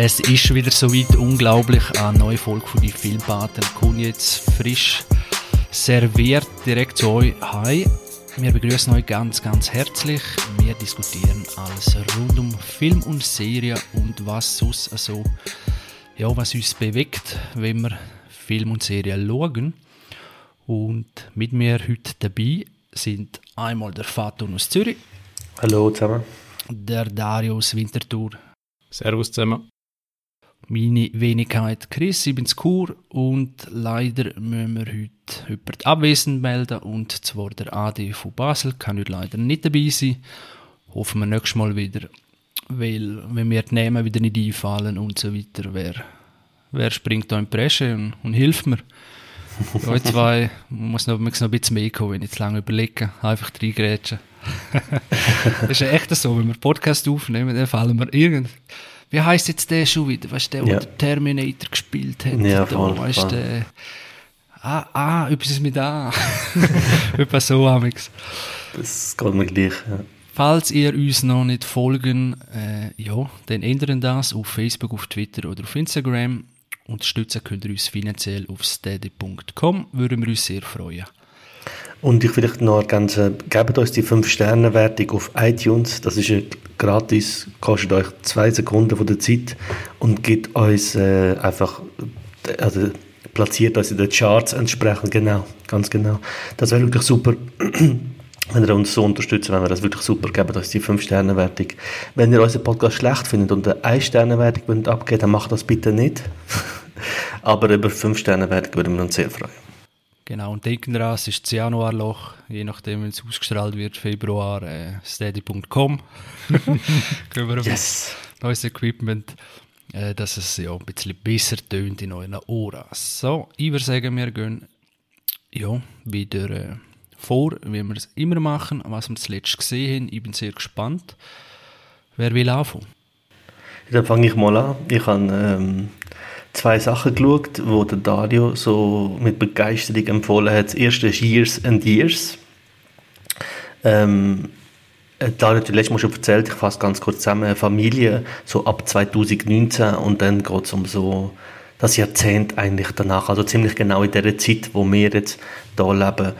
Es ist wieder so weit unglaublich. Eine neue Folge von die Filmpaten kommt jetzt frisch serviert direkt zu euch. Hi, wir begrüßen euch ganz, ganz herzlich. Wir diskutieren alles rund um Film und Serie und was sonst also, ja, was uns bewegt, wenn wir Film und Serie schauen. Und mit mir heute dabei sind einmal der Faton aus Zürich. Hallo zusammen. Der Darius Winterthur. Servus zusammen meine Wenigkeit Chris, ich bin's Kur und leider müssen wir heute jemanden abwesend melden und zwar der AD von Basel kann heute leider nicht dabei sein. Hoffen wir nächstes Mal wieder, weil wenn mir die Namen wieder nicht einfallen und so weiter, wer, wer springt da in die Bresche und, und hilft mir? Euch zwei muss noch, muss noch ein bisschen mehr kommen, wenn ich zu lange überlege, einfach reingrätschen. das ist ja echt so, wenn wir Podcast aufnehmen, dann fallen wir irgend wie heißt jetzt der schon wieder? Weißt du, der, ja. der Terminator gespielt hat? Ja, voll, da, weißt, Der, ah, ah, etwas mit A. Etwas so, Amix. Das geht mir gleich, ja. Falls ihr uns noch nicht folgen, äh, ja, dann ändern das auf Facebook, auf Twitter oder auf Instagram. Unterstützen könnt ihr uns finanziell auf steady.com. Würden wir uns sehr freuen. Und ich vielleicht noch ergänzen, gebt uns die 5-Sterne-Wertung auf iTunes. Das ist gratis, kostet euch zwei Sekunden von der Zeit und gibt uns äh, einfach, also platziert uns in den Charts entsprechend, genau, ganz genau. Das wäre wirklich super, wenn ihr uns so unterstützt, wenn wir das wirklich super, gebt uns die 5-Sterne-Wertung. Wenn ihr unseren Podcast schlecht findet und eine 1-Sterne-Wertung abgeben dann macht das bitte nicht. Aber über 5-Sterne-Wertung würden wir uns sehr freuen. Genau, und denken daran, es ist das Januarloch, je nachdem, wenn es ausgestrahlt wird, Februar, äh, steady.com. Können wir yes. neues Equipment, äh, dass es ja ein bisschen besser tönt in euren Ohren. So, ich würde sagen, wir gehen ja, wieder äh, vor, wie wir es immer machen, was wir zuletzt gesehen haben. Ich bin sehr gespannt. Wer will anfangen? Dann fange ich mal an. Ich habe ähm, zwei Sachen geschaut, wo der Dario so mit Begeisterung empfohlen hat. Das erste ist Years and Years. Ähm, äh, Dario hat letztes Mal schon erzählt, ich fasse ganz kurz zusammen, Familie so ab 2019 und dann geht es um so das Jahrzehnt eigentlich danach, also ziemlich genau in der Zeit, wo wir jetzt hier leben.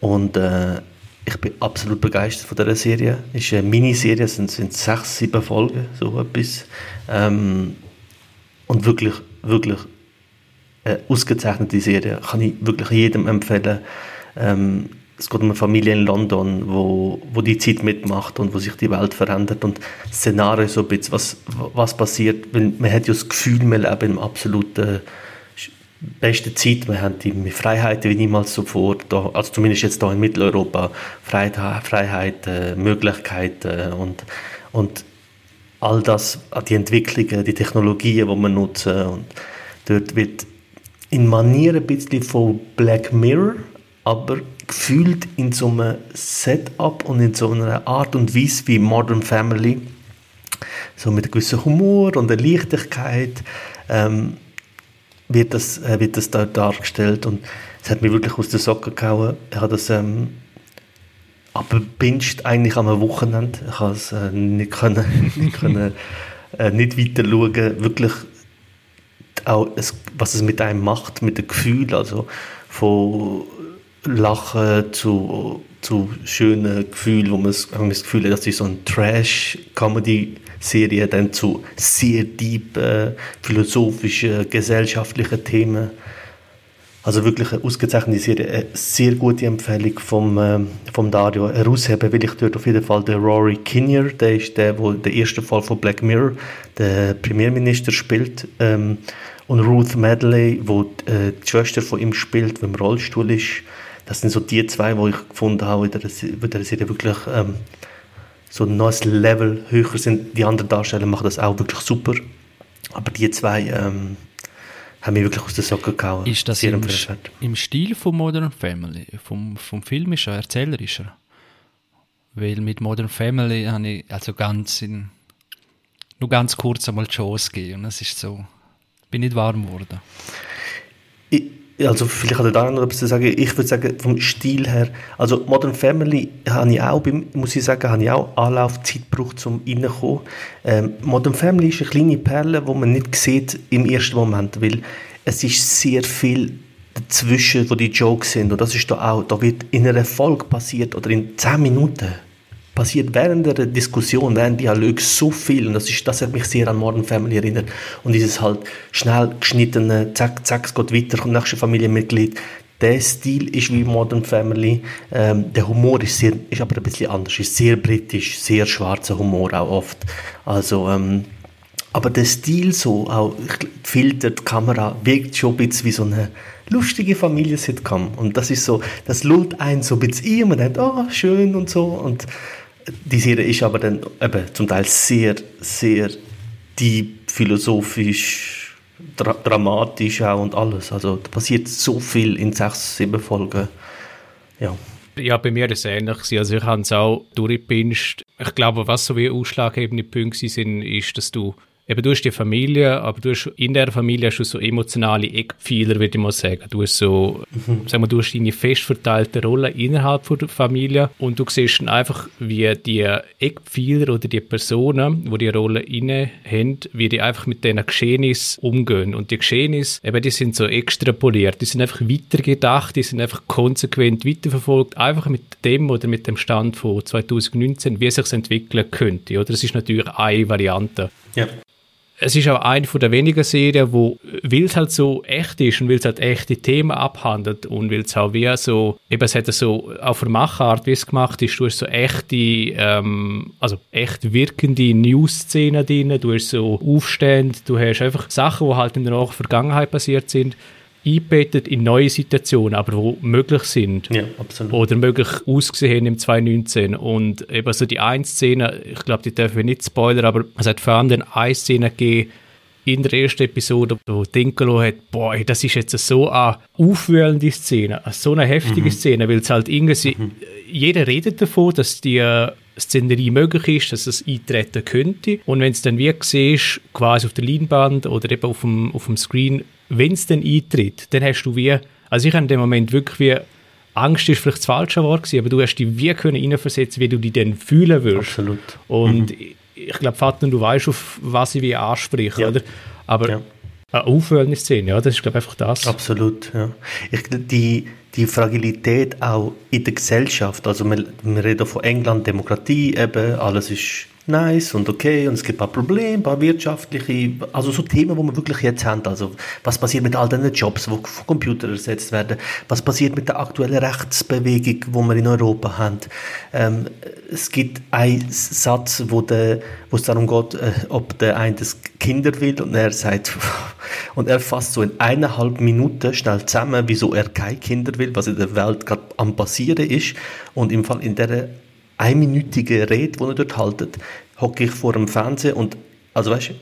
Und äh, ich bin absolut begeistert von dieser Serie. Es ist eine Miniserie, es sind, sind sechs, sieben Folgen, so etwas. Ähm, und wirklich wirklich eine ausgezeichnete Serie. Kann ich wirklich jedem empfehlen. Ähm, es geht um eine Familie in London, wo, wo die Zeit mitmacht und wo sich die Welt verändert und Szenario so ein bisschen, was, was passiert, weil man hat ja das Gefühl, wir leben im absoluten beste Zeit, wir haben die Freiheiten wie niemals zuvor, da, also zumindest jetzt hier in Mitteleuropa, Freiheit, Freiheit äh, Möglichkeiten und, und all das, die Entwicklungen, die Technologien, die wir nutzen. Und dort wird in Manier ein bisschen von Black Mirror, aber gefühlt in so einem Setup und in so einer Art und Weise wie Modern Family, so mit einem gewissen Humor und einer Leichtigkeit, ähm, wird, das, äh, wird das dort dargestellt und es hat mich wirklich aus den Socken gehauen. Ich habe das ähm, aber binged eigentlich am Wochenende. Ich konnte es äh, nicht, können, nicht, können, äh, nicht weiter schauen. Wirklich auch, es, was es mit einem macht, mit dem Gefühl, also von Lachen zu, zu schönen Gefühlen, wo man das, das Gefühl hat, das ist so eine Trash-Comedy-Serie, dann zu sehr deep äh, philosophischen, gesellschaftlichen Themen. Also wirklich eine ausgezeichnete Serie, eine sehr gute Empfehlung vom, äh, vom Dario. Herausheben will ich dort auf jeden Fall den Rory Kinnear, der ist der, der der erste Fall von Black Mirror, der Premierminister spielt. Ähm, und Ruth Medley, wo die, äh, die Schwester von ihm spielt, die im Rollstuhl ist. Das sind so die zwei, die ich gefunden habe in der, in der Serie wirklich ähm, so ein neues Level höher sind. Die anderen Darsteller machen das auch wirklich super. Aber die zwei ähm, haben mich wirklich aus den Socken gehauen. Ist das im, im, Stil von Modern Family? Vom, vom Film ist er erzählerischer? Weil mit Modern Family habe ich also ganz in, nur ganz kurz einmal die Chance gegeben und es ist so, bin nicht warm geworden. Ich, also vielleicht hat er da noch etwas zu sagen. Ich würde sagen, vom Stil her, also Modern Family habe ich auch, muss ich sagen, habe ich auch Anlaufzeit gebraucht, um reinzukommen. Ähm, Modern Family ist eine kleine Perle, die man nicht sieht im ersten Moment, weil es ist sehr viel dazwischen, wo die Jokes sind und das ist da auch, da wird in einer Folge passiert oder in 10 Minuten passiert während der Diskussion, während Dialog so viel und das, ist, das hat mich sehr an Modern Family erinnert und dieses halt schnell geschnittene, zack, zack, es geht weiter, kommt nächste Familienmitglied. Der Stil ist wie Modern Family. Ähm, der Humor ist, sehr, ist aber ein bisschen anders, ist sehr britisch, sehr schwarzer Humor auch oft. Also, ähm, aber der Stil so, auch Filter, die Kamera, wirkt schon ein bisschen wie so eine lustige Familie-Sitcom. Und das ist so, das lullt einen so ein bisschen ein, man denkt, oh, schön und so. Und die Serie ist aber dann eben zum Teil sehr, sehr deep, philosophisch, dra dramatisch auch und alles. Also da passiert so viel in sechs, sieben Folgen. Ja. Ja, bei mir ist es ähnlich. Also ich habe es auch durchgepinscht. Ich glaube, was so wie ausschlaggebende Punkte sind, ist, dass du eben du hast die Familie, aber du hast, in der Familie hast du so emotionale Eckpfeiler, würde ich mal sagen. Du hast so, mhm. sag mal, du hast deine fest verteilte Rolle innerhalb der Familie und du siehst dann einfach, wie die Eckpfeiler oder die Personen, die die Rolle inne haben, wie die einfach mit diesen Geschehnissen umgehen. Und die Geschehnisse, eben, die sind so extrapoliert, die sind einfach weitergedacht, die sind einfach konsequent weiterverfolgt, einfach mit dem oder mit dem Stand von 2019, wie es sich entwickeln könnte. Oder es ist natürlich eine Variante. Ja es ist auch eine der wenigen Serien, wo weil es halt so echt ist und weil es halt echte Themen abhandelt und weil es auch wie so, eben es hat so auf der Machart, wie es gemacht ist, du hast so echte, ähm, also echt wirkende News-Szenen drin, du hast so Aufstände, du hast einfach Sachen, die halt in der Vergangenheit passiert sind, eingebettet in neue Situationen, aber wo möglich sind. Ja, absolut. Oder möglich ausgesehen im 2019. Und eben so die eine Szene, ich glaube, die dürfen wir nicht spoilern, aber es hat vor allem eine Szene gegeben, in der ersten Episode, wo Dinkelo hat, boah, das ist jetzt so eine aufwühlende Szene, so eine heftige mhm. Szene, weil es halt irgendwie, mhm. jeder redet davon, dass die Szenerie möglich ist, dass es eintreten könnte. Und wenn es dann wie siehst, quasi auf der Leinwand oder eben auf dem, auf dem Screen, wenn es dann eintritt, dann hast du wie, also ich habe in dem Moment wirklich wie, Angst ist vielleicht das falsche Wort gewesen, aber du hast dich wie können reinversetzen, wie du dich dann fühlen würdest. Absolut. Und mhm. ich glaube, Vater, du weißt, auf was ich wie anspreche, ja. oder? Aber ja. eine aufwühlende Szene, ja, das ist, glaube ich, einfach das. Absolut, ja. Ich, die, die Fragilität auch in der Gesellschaft, also wir, wir reden von England, Demokratie eben, alles ist nice und okay und es gibt ein paar Probleme, ein paar wirtschaftliche, also so Themen, wo wir wirklich jetzt haben. Also was passiert mit all den Jobs, die von Computern ersetzt werden? Was passiert mit der aktuellen Rechtsbewegung, wo wir in Europa haben? Ähm, es gibt einen Satz, wo, der, wo es darum geht, äh, ob der eine das Kinder will und er sagt, und er fasst so in eineinhalb Minuten schnell zusammen, wieso er keine Kinder will, was in der Welt gerade am passieren ist und im Fall in der einminütige Rede, die er dort haltet, hocke ich vor dem Fernseher und, also weißt du,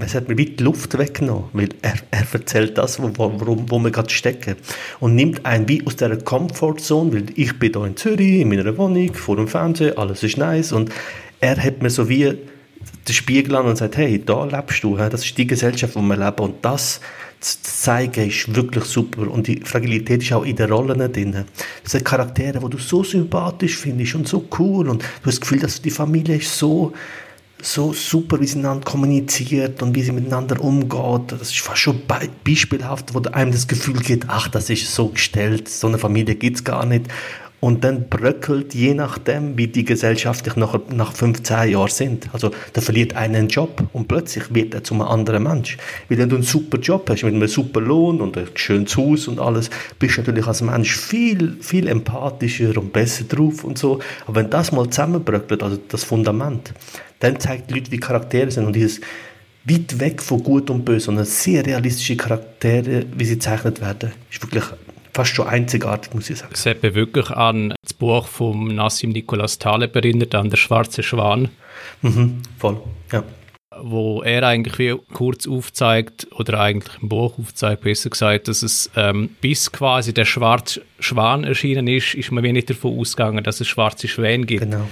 es hat mir weit die Luft weggenommen, weil er, er erzählt das, wo, wo, wo wir gerade stecken. Und nimmt einen wie aus dieser Comfortzone, weil ich bin hier in Zürich, in meiner Wohnung, vor dem Fernseher, alles ist nice. Und er hat mir so wie den Spiegel an und sagt, hey, da lebst du, das ist die Gesellschaft, wo wir leben. Und das zu zeigen ist wirklich super und die Fragilität ist auch in den Rollen drin. Das sind Charaktere, die du so sympathisch findest und so cool und du hast das Gefühl, dass die Familie ist so so super, wie sie miteinander kommuniziert und wie sie miteinander umgeht. Das ist fast schon be beispielhaft, wo einem das Gefühl geht, ach, das ist so gestellt, so eine Familie gibt es gar nicht und dann bröckelt, je nachdem, wie die gesellschaftlich nach, nach 15 Jahren sind. Also da verliert einer einen Job und plötzlich wird er zu einem anderen Mensch. Weil wenn du einen super Job hast, mit einem super Lohn und ein schönes Haus und alles, bist du natürlich als Mensch viel, viel empathischer und besser drauf und so. Aber wenn das mal zusammenbröckelt, also das Fundament, dann zeigt die Leute, wie Charaktere sind und dieses weit weg von Gut und Böse, sondern sehr realistische Charaktere, wie sie gezeichnet werden, ist wirklich fast schon einzigartig, muss ich sagen. Es hat mich wirklich an das Buch von Nassim Nicholas Taleb erinnert, an Der schwarze Schwan. Mhm, voll, ja. Wo er eigentlich wie kurz aufzeigt, oder eigentlich im Buch aufzeigt, besser gesagt, dass es ähm, bis quasi der schwarze Schwan erschienen ist, ist man wenig davon ausgegangen, dass es schwarze Schwäne gibt. Genau.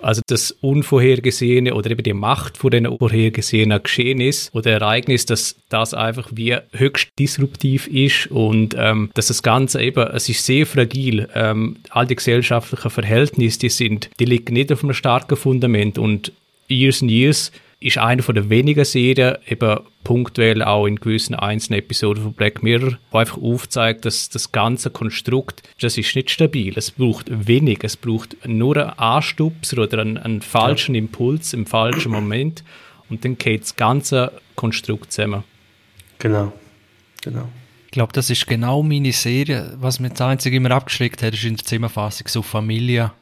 Also das Unvorhergesehene oder eben die Macht von den unvorhergesehenen Geschehnissen oder Ereignissen, dass das einfach wie höchst disruptiv ist und ähm, dass das Ganze eben, es ist sehr fragil. Ähm, all die gesellschaftlichen Verhältnisse, die sind, die liegen nicht auf einem starken Fundament und Years and Years ist eine von der wenigen Serien, eben punktuell auch in gewissen einzelnen Episoden von Black Mirror, wo einfach aufzeigt, dass das ganze Konstrukt, das ist nicht stabil. Es braucht wenig, es braucht nur einen Anstupser oder einen, einen falschen ja. Impuls im falschen Moment und dann geht das ganze Konstrukt zusammen. Genau, genau. Ich glaube, das ist genau meine Serie. Was mir das Einzige immer abgeschreckt hat, ist in der Zusammenfassung so Familie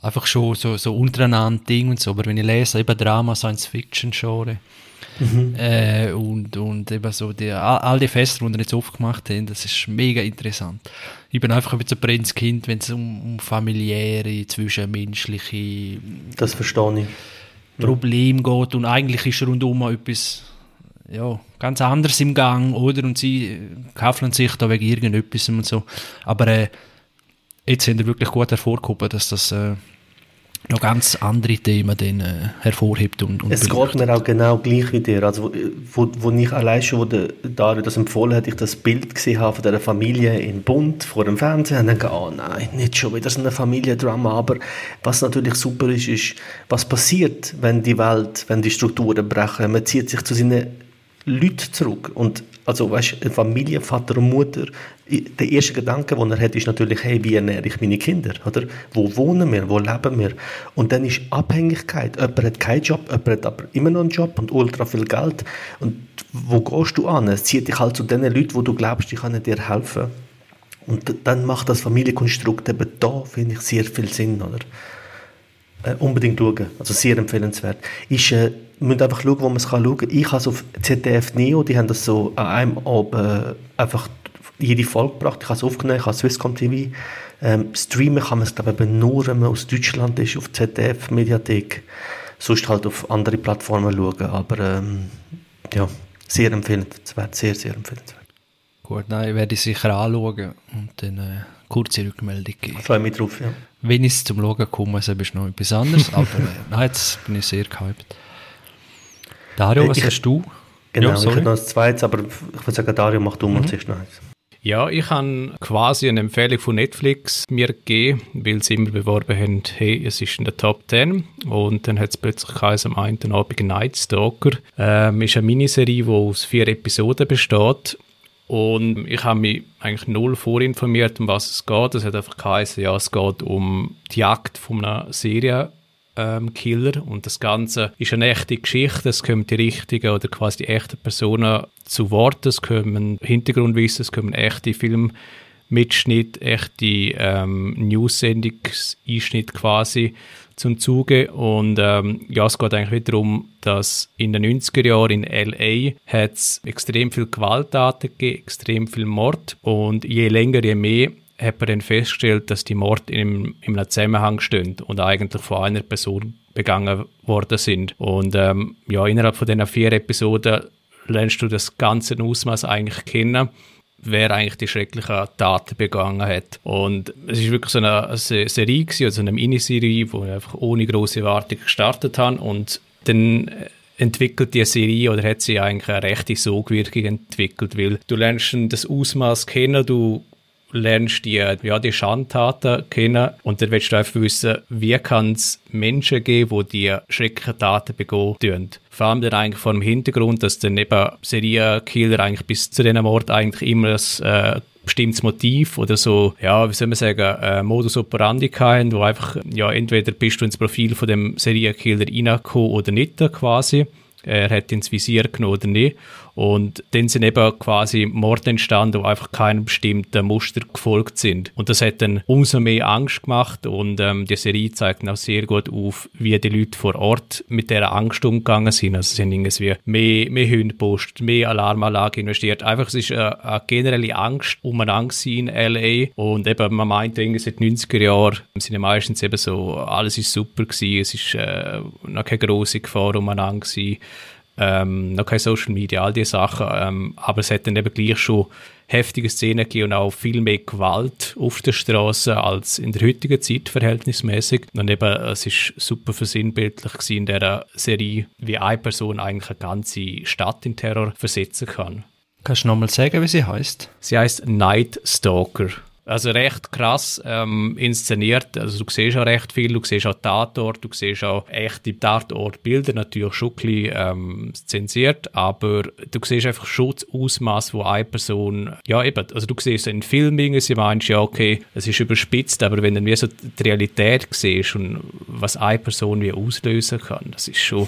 einfach schon so, so untereinander Ding und so. Aber wenn ich lese, eben Drama, Science-Fiction-Genre mhm. äh, und, und eben so die, all, all die Feste, die wir jetzt aufgemacht haben, das ist mega interessant. Ich bin einfach ein bisschen Prinz Kind, wenn es um, um familiäre, zwischenmenschliche das verstehe ich. Problem ja. geht und eigentlich ist rundum etwas ja, ganz anderes im Gang, oder? Und sie kaufen sich da wegen irgendetwas und so. Aber äh, jetzt haben wir wirklich gut hervorgehoben, dass das äh, noch ganz andere Themen dann, äh, hervorhebt. Und, und es geht mir auch genau gleich wie dir. Also, wo, wo ich allein schon, wo der Dario das empfohlen hat, ich das Bild gesehen habe von dieser Familie in Bund vor dem Fernsehen und denke oh nein, nicht schon wieder so ein Familiendrama. Aber was natürlich super ist, ist, was passiert, wenn die Welt, wenn die Strukturen brechen. Man zieht sich zu seinen Leute zurück. Und also, weißt du, Familie, Vater und Mutter, der erste Gedanke, den er hat, ist natürlich, hey, wie ernähre ich meine Kinder? Oder? Wo wohnen wir? Wo leben wir? Und dann ist Abhängigkeit. Jemand hat keinen Job, jemand hat aber immer noch einen Job und ultra viel Geld. Und wo gehst du an? Es zieht dich halt zu den Leuten, wo du glaubst, die können dir helfen. Und dann macht das Familienkonstrukt eben da, finde ich, sehr viel Sinn, oder? Äh, unbedingt schauen. Also sehr empfehlenswert. Ist, äh, müssen einfach schauen, wo man es schauen kann. Ich habe es auf ZDF Neo, die haben das so an einem Abend äh, einfach jede Folge gebracht. Ich habe es aufgenommen, ich habe Swisscom TV. Ähm, streamen kann man es, glaube ich, nur, wenn man aus Deutschland ist, auf ZDF Mediathek. Sonst halt auf andere Plattformen schauen. Aber ähm, ja, sehr empfehlenswert, sehr, sehr empfehlenswert. Gut, nein, werde ich sicher anschauen und dann eine kurze Rückmeldung geben. Freue mich drauf, ja. Wenn ich zum Schauen komme, ist es noch etwas anderes, aber äh, nein, jetzt bin ich sehr gehypt. Dario, äh, was ich, hast du? Genau, ja, ich habe noch ein zweites, aber ich würde sagen, Dario, mach du mal mhm. zuerst noch eins. Ja, ich habe quasi eine Empfehlung von Netflix mir gegeben, weil sie immer beworben haben, hey, es ist in der Top 10 und dann hat es plötzlich geheißen, am einen Abend Night Stalker. Ähm, ist eine Miniserie, die aus vier Episoden besteht und ich habe mich eigentlich null vorinformiert, um was es geht. Es hat einfach geheißen, ja, es geht um die Jagd von einer Serie ähm, Killer. Und das Ganze ist eine echte Geschichte, es kommen die richtigen oder quasi die echten Personen zu Wort, es kommen Hintergrundwissen, es kommen echte Filmmitschnitte, echte ähm, News-Sendungseinschnitte quasi zum Zuge. Und ähm, ja, es geht eigentlich darum, dass in den 90er Jahren in L.A. hat es extrem viel Gewalttaten gegeben, extrem viel Mord. Und je länger, je mehr hat man dann festgestellt, dass die Morde in, in einem Zusammenhang stehen und eigentlich von einer Person begangen worden sind. Und ähm, ja, innerhalb von diesen vier Episoden lernst du das ganze Ausmaß eigentlich kennen wer eigentlich die schrecklichen Taten begangen hat. Und es ist wirklich so eine, eine Serie gewesen, also eine Miniserie, wo ich einfach ohne große Erwartung gestartet habe und dann entwickelt die Serie oder hat sie eigentlich eine rechte Sogwirkung entwickelt, weil du lernst das Ausmaß kennen, du lernst die, ja, die Schandtaten kennen und dann willst du einfach wissen, wie kann es Menschen geben, die die schrecklichen Taten begehen Vor allem dann eigentlich vor dem Hintergrund, dass dann eben Serienkiller eigentlich bis zu diesem Mord eigentlich immer ein äh, bestimmtes Motiv oder so, ja, wie soll man sagen, äh, Modus operandi haben, wo einfach, ja, entweder bist du ins Profil von dem Serienkiller reingekommen oder nicht quasi. Er hat ins Visier genommen oder nicht. Und dann sind eben quasi Morde entstanden, die einfach keinem bestimmten Muster gefolgt sind. Und das hat dann umso mehr Angst gemacht und ähm, die Serie zeigt auch sehr gut auf, wie die Leute vor Ort mit dieser Angst umgegangen sind. Also sie haben irgendwie mehr, mehr Hunde gepostet, mehr Alarmanlage investiert. Einfach, es ist eine, eine generelle Angst umeinander in L.A. Und eben, man meint, irgendwie seit 90er Jahren sind ja meistens eben so, alles ist super gewesen, es ist äh, noch keine grosse Gefahr umeinander gewesen ähm, noch kein Social Media, all diese Sachen, ähm, aber es hat dann eben gleich schon heftige Szenen gegeben und auch viel mehr Gewalt auf der Straße als in der heutigen Zeit verhältnismäßig. Und eben, es ist super versinnbildlich in der Serie, wie eine Person eigentlich eine ganze Stadt in Terror versetzen kann. Kannst du nochmal sagen, wie sie heißt? Sie heißt Night Stalker. Also recht krass ähm, inszeniert. Also du siehst auch recht viel, du siehst auch Tatort, du siehst auch echte Tatortbilder, natürlich schon ein bisschen ähm, zensiert, aber du siehst einfach schon das Ausmaß, wo eine Person, ja eben, also du siehst in Filmen, sie meinst ja, okay, es ist überspitzt, aber wenn du wie so die Realität siehst und was eine Person wie auslösen kann, das ist schon...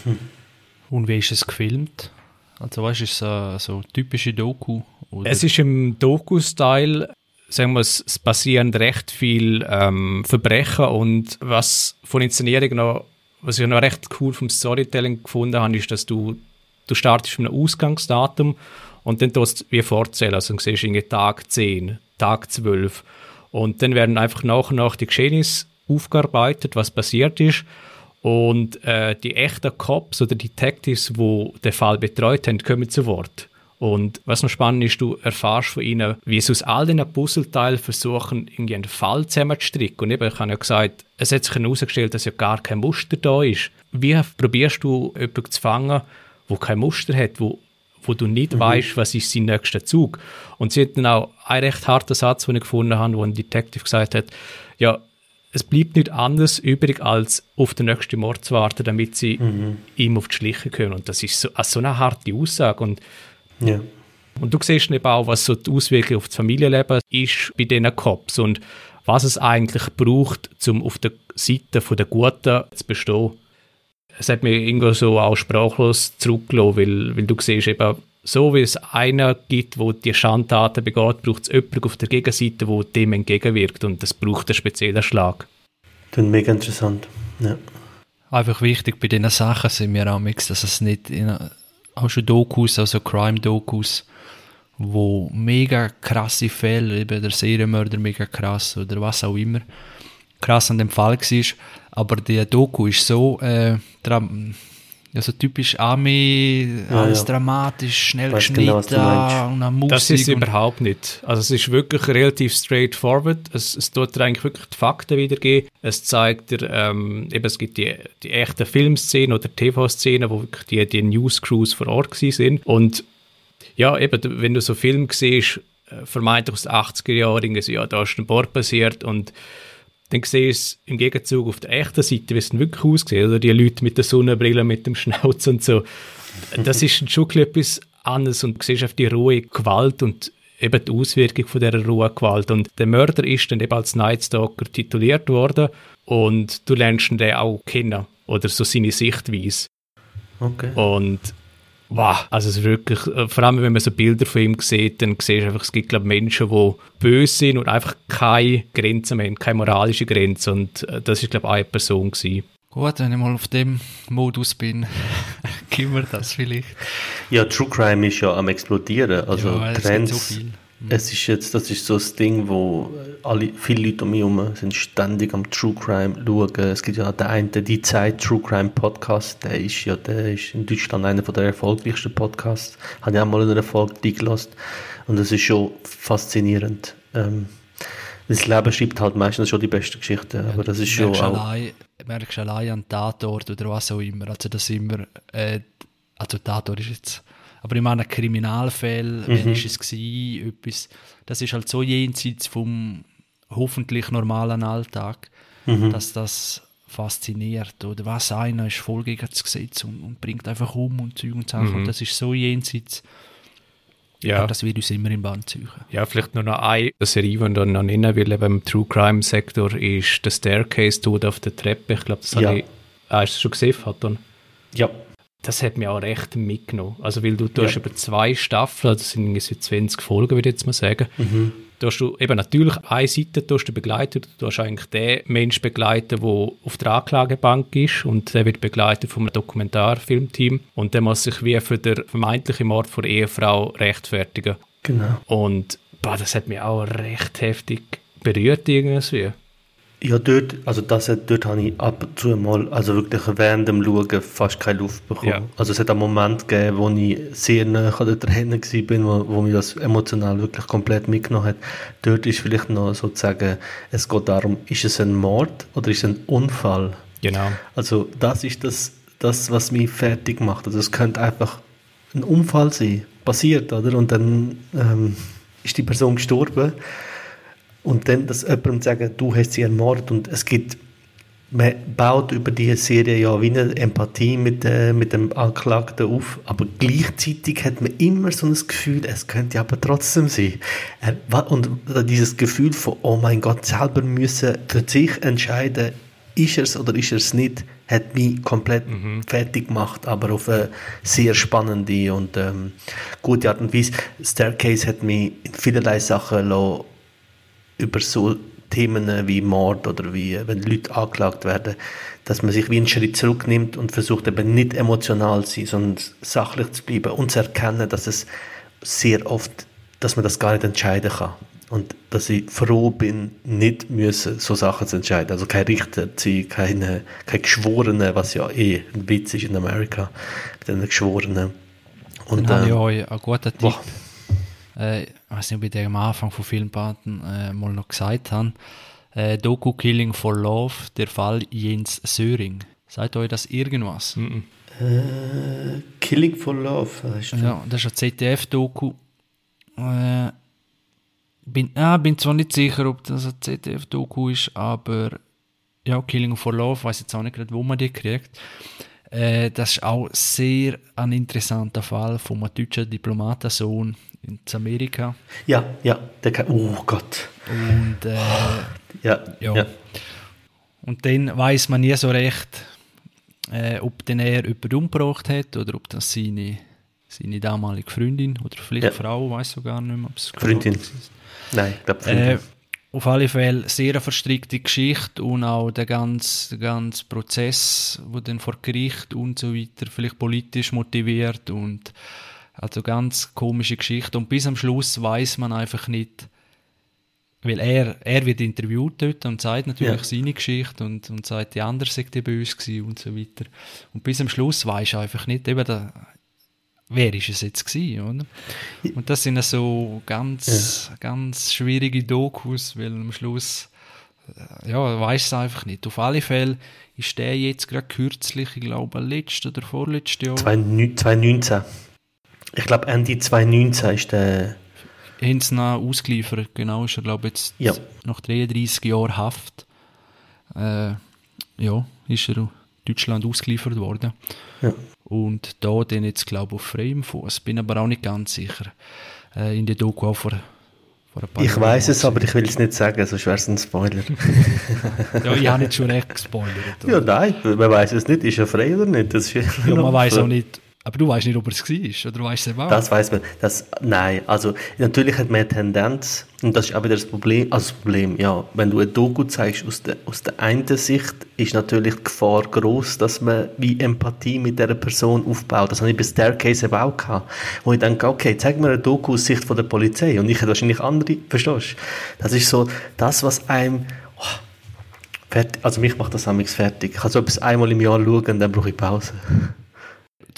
Und wie ist es gefilmt? Also weißt du, ist es äh, so typische Doku? Oder? Es ist im Doku-Style sagen wir, es, passieren recht viel ähm, Verbrechen und was von Inszenierung noch, was ich noch recht cool vom Storytelling gefunden habe, ist, dass du, du startest mit einem Ausgangsdatum und dann tust du wie vorzählen, also du siehst irgendwie Tag 10, Tag 12 und dann werden einfach nach und nach die Geschehnisse aufgearbeitet, was passiert ist. Und äh, die echten Cops oder Detectives, die den Fall betreut haben, kommen zu Wort. Und was noch spannend ist, du erfährst von ihnen, wie sie aus all diesen Puzzleteilen versuchen, irgendwie einen Fall zusammenzustricken. Und eben, ich habe ja gesagt, es hat sich herausgestellt, dass ja gar kein Muster da ist. Wie probierst du jemanden zu fangen, der kein Muster hat, wo, wo du nicht mhm. weißt, was ist sein nächster Zug? Und sie hat dann auch einen recht harten Satz, den ich gefunden habe, wo ein Detective gesagt hat, ja, es bleibt nicht anders übrig, als auf den nächsten Mord zu warten, damit sie mhm. ihm auf die Schliche können. Und das ist so, also so eine harte Aussage. Und ja. Und du siehst eben auch, was so die Auswirkung auf das Familienleben ist bei diesen Cops und was es eigentlich braucht, um auf der Seite der Guten zu bestehen. Es hat mich irgendwo so auch sprachlos zurückgelassen, weil, weil du siehst eben, so wie es einer gibt, wo die Schandtaten begeht, braucht es jemanden auf der Gegenseite, der dem entgegenwirkt und das braucht einen speziellen Schlag. Das ist mega interessant, ja. Einfach wichtig bei diesen Sachen sind mir auch, dass es nicht in auch schon Dokus, also Crime-Dokus, wo mega krasse Fälle, eben der Serienmörder mega krass oder was auch immer, krass an dem Fall war. Aber die Doku ist so äh, also typisch Army, ja, alles ja. dramatisch, schnell Weiß geschnitten genau, und eine Musik. Das ist überhaupt nicht. Also es ist wirklich relativ straightforward. Es, es tut dir eigentlich wirklich die Fakten wiedergeben. Es zeigt dir, ähm, eben es gibt die, die echten Filmszenen oder TV-Szenen, wo wirklich die, die News-Crews vor Ort sind. Und ja, eben, wenn du so Film siehst, äh, vermeintlich aus den 80er Jahren, ja, da ist ein Bord passiert und dann siehst du es im Gegenzug auf der echten Seite, wie es wirklich aussieht, oder die Leute mit der Sonnenbrille, mit dem Schnauz und so. Das ist schon etwas anderes und du siehst auf die rohe Gewalt und eben die Auswirkung von dieser rohen Gewalt. Und der Mörder ist dann eben als Nightstalker tituliert worden und du lernst ihn dann auch kennen oder so seine Sichtweise. Okay. Und wow, also es ist wirklich, äh, vor allem wenn man so Bilder von ihm sieht, dann siehst du einfach, es gibt glaube Menschen, die böse sind und einfach keine Grenzen mehr haben, keine moralische Grenze und äh, das ist glaube ich eine Person gewesen. Gut, wenn ich mal auf dem Modus bin, gib mir das vielleicht. Ja, True Crime ist ja am explodieren, also ja, Trends. So viel. Es ist jetzt, das ist so das Ding, wo alle, viele Leute um mich herum sind ständig am True Crime schauen. Es gibt ja den einen, die Zeit True Crime Podcast, der ist ja, der ist in Deutschland einer der erfolgreichsten Podcasts. Habe ich auch mal in einer Folge eingelassen. Und das ist schon faszinierend. Ähm, das Leben schreibt halt meistens schon die besten Geschichten, aber das ist schon auch... Allein, merkst allein an Tatort oder was auch immer, also das immer, äh, also Tatort ist jetzt aber ich meine, Kriminalfälle, mhm. wenn ist es gewesen, etwas, das ist halt so jenseits vom hoffentlich normalen Alltag, mhm. dass das fasziniert. Oder was einer ist voll gegen das Gesetz und, und bringt einfach um und Zeug und Sachen. Mhm. Und das ist so jenseits. Ja. das wird uns immer in Band ziehen. Ja, vielleicht nur noch eine Serie, die ich noch nennen will, im True Crime Sektor, ist The Staircase Tod auf der Treppe. Ich glaube, das ja. habe ich. Ah, hast du schon gesehen, Faton? Ja das hat mich auch recht mitgenommen. Also, weil du, du ja. über zwei Staffeln, das sind irgendwie 20 Folgen, würde ich jetzt mal sagen, mhm. hast du eben natürlich eine Seite du begleitet, du hast eigentlich den Mensch begleitet, der auf der Anklagebank ist und der wird begleitet vom Dokumentarfilmteam und der muss sich wie für den vermeintlichen Mord von Ehefrau rechtfertigen. Genau. Und boah, das hat mich auch recht heftig berührt irgendwie. Ja, dort, also das, dort habe ich ab und zu mal, also wirklich während dem Schauen fast keine Luft bekommen. Ja. Also es hat einen Moment gegeben, wo ich sehr nah an den Tränen war, wo, wo mich das emotional wirklich komplett mitgenommen hat. Dort ist vielleicht noch sozusagen, es geht darum, ist es ein Mord oder ist es ein Unfall? Genau. Also das ist das, das was mich fertig macht. Also es könnte einfach ein Unfall sein, passiert, oder? Und dann ähm, ist die Person gestorben und dann das jemandem sagen, du hast sie ermordet und es gibt, man baut über diese Serie ja wie eine Empathie mit, äh, mit dem Anklagten auf, aber gleichzeitig hat man immer so ein Gefühl, es könnte aber trotzdem sein. Und dieses Gefühl von, oh mein Gott, selber müssen für sich entscheiden, ist er es oder ist er es nicht, hat mich komplett fertig gemacht, aber auf eine sehr spannende und ähm, gute Art und Weise. Staircase hat mich in vielerlei Sachen lassen, über so Themen wie Mord oder wie, wenn Leute angeklagt werden, dass man sich wie einen Schritt zurücknimmt und versucht eben nicht emotional zu sein, sondern sachlich zu bleiben und zu erkennen, dass es sehr oft, dass man das gar nicht entscheiden kann. Und dass ich froh bin, nicht müssen, so Sachen zu entscheiden. Also kein Richter zu sein, keine, kein Geschworene, was ja eh ein Witz ist in Amerika, mit den Geschworenen. Und, Dann habe ich ähm, euch einen guten Tipp. boah. Äh, ich weiß nicht, ob ich den am Anfang von Filmparten äh, mal noch gesagt habe. Äh, Doku Killing for Love, der Fall Jens Söring. Sagt euch das irgendwas? Mhm. äh, Killing for Love, weißt du? Ja, das ist ein ZDF-Doku. Äh, bin, ah, bin zwar nicht sicher, ob das ein ZDF-Doku ist, aber ja, Killing for Love, weiß jetzt auch nicht gerade, wo man die kriegt. Äh, das ist auch sehr ein interessanter Fall von einem deutschen Diplomatensohn in Amerika. Ja, ja, der kann, oh Gott. Und, äh, Ja, Ja. ja. und dann weiß man nie so recht, äh, ob denn er jemanden umgebracht hat oder ob das seine, seine damalige Freundin oder vielleicht Ja. Frau, weiß so gar nicht mehr. ob es Freundin. war. Nein, ich glaube Äh, Freundin. auf alle Fälle sehr eine verstrickte Geschichte und auch der ganze, der ganze Prozess, wo dann vor Gericht und so weiter vielleicht politisch motiviert und also ganz komische Geschichte und bis am Schluss weiß man einfach nicht, weil er, er wird interviewt dort und sagt natürlich Ja. seine Geschichte und, und sagt, die andere sei die böse gewesen und so weiter. Und bis am Schluss weiß einfach nicht, eben da, wer ist es jetzt gewesen, oder? Und das sind so ganz, ganz schwierige Dokus, weil am Schluss, äh, ja, weiß es einfach nicht. Auf alle Fälle ist der jetzt gerade kürzlich, ich glaube, letztes oder vorletztes Jahr, 2009 2019. Ich glaube Ende 2019 ist der, haben sie ausgeliefert. Genau, ist er, glaube ich, jetzt Ja. nach 33 Jahren Haft. Äh, ja, ist er Deutschland ausgeliefert worden. ja. Und da dann jetzt, glaube ich, auf freiem Fuß. Bin aber auch nicht ganz sicher. Äh, in der Doku auch vor, vor ein paar ich weiß es, aber ich will es nicht sagen, sonst wäre es ein Spoiler. Ja, ich habe nicht schon recht gespoilert. oder? ja, nein, man weiß es nicht, ist er frei oder nicht? Das, ist Ja, man weiß auch nicht. Aber du weißt nicht, ob er es war. Oder weißt du es auch? Das weiß man. Das, nein, also natürlich hat man eine Tendenz, und das ist auch wieder das Problem, also das Problem, ja, wenn du ein Doku zeigst aus der, aus der einen Sicht, ist natürlich die Gefahr groß, dass man wie Empathie mit dieser Person aufbaut. Das habe ich bei Staircase eben auch gehabt, wo ich denke, okay, zeig mir eine Doku aus Sicht von der Polizei und ich hätte wahrscheinlich andere, verstehst du? Das ist so das, was einem, oh, fertig, also mich macht das amigs fertig. Ich kann so etwas einmal im Jahr schauen und dann brauche ich Pause.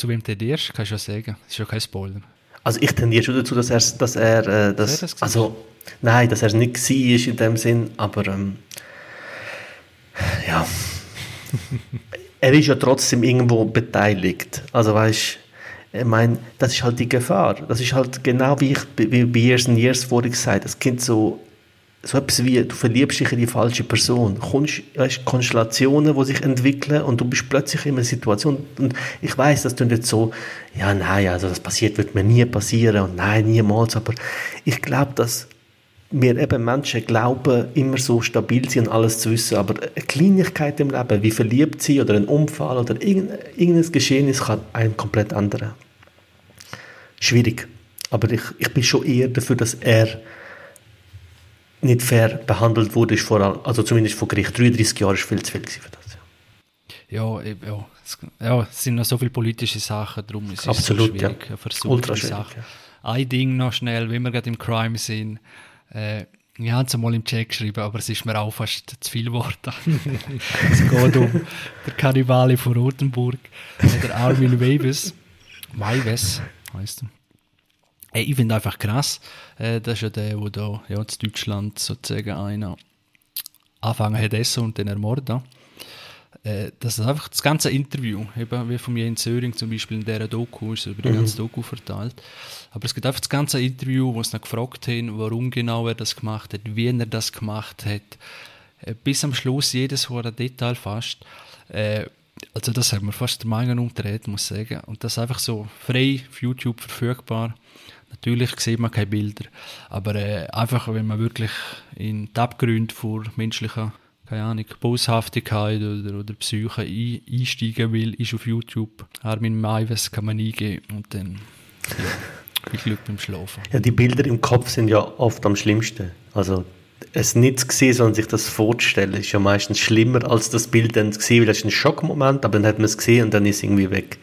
Zu wem tendierst, kannst du ja sagen. Das ist ja kein Spoiler. Also ich tendiere schon dazu, dass er, dass er, äh, das war? also nein, dass er es nicht war in dem Sinn, aber ähm, ja, er ist ja trotzdem irgendwo beteiligt. Also weißt, ich meine, das ist halt die Gefahr. Das ist halt genau wie ich wie bei Years and Years vorhin gesagt, es gibt so so etwas wie, du verliebst dich in die falsche Person. Kommst, weißt, Konstellationen, die sich entwickeln und du bist plötzlich in einer Situation und ich weiß, das tut jetzt so, ja, nein, also das passiert, wird mir nie passieren und nein, niemals, aber ich glaube, dass wir eben Menschen glauben, immer so stabil sind und alles zu wissen, aber eine Kleinigkeit im Leben, wie verliebt sie oder ein Unfall oder irgendein Geschehnis kann einen komplett ändern. Schwierig. Aber ich, ich bin schon eher dafür, dass er nicht fair behandelt wurde, ist vor allem, also zumindest vor Gericht. 33 Jahre ist viel zu viel gewesen für das. Ja. Ja, eben, ja. Es, ja, es sind noch so viele politische Sachen, darum ist es Absolut, so schwierig. ja. Eine versuchte Ultra schwierig, Sache. ja. Ein Ding noch schnell, wenn wir gerade im Crime sind. Äh, Ich habe es mal im Chat geschrieben, aber es ist mir auch fast zu viel Wort. es geht um den Kannibale von Rotenburg, der Armin Weibes. Weives heißt er. Hey, ich finde einfach krass, äh, das ist ja der, der da ja, in Deutschland sozusagen einer angefangen hat essen und den ermorden. Äh, das ist einfach das ganze Interview, eben wie von Jens Söring zum Beispiel in dieser Doku, ist über die mhm. ganze Doku verteilt. Aber es gibt einfach das ganze Interview, wo es dann gefragt haben, warum genau er das gemacht hat, wie er das gemacht hat. Äh, bis am Schluss jedes hohe Detail fast. Äh, also das hat mir fast der Meinung umgedreht, muss ich sagen. Und das ist einfach so frei auf YouTube verfügbar. Natürlich sieht man keine Bilder, aber äh, einfach, wenn man wirklich in die Abgründe vor menschlicher, keine Ahnung, Boshaftigkeit oder, oder Psyche ein, einsteigen will, ist auf YouTube Armin Maives kann man eingeben und dann ja, viel Glück beim Schlafen. Ja, die Bilder im Kopf sind ja oft am schlimmsten. Also es nicht zu sehen, sondern sich das vorzustellen, ist ja meistens schlimmer, als das Bild dann zu sehen, weil das ist ein Schockmoment, aber dann hat man es gesehen und dann ist es irgendwie weg.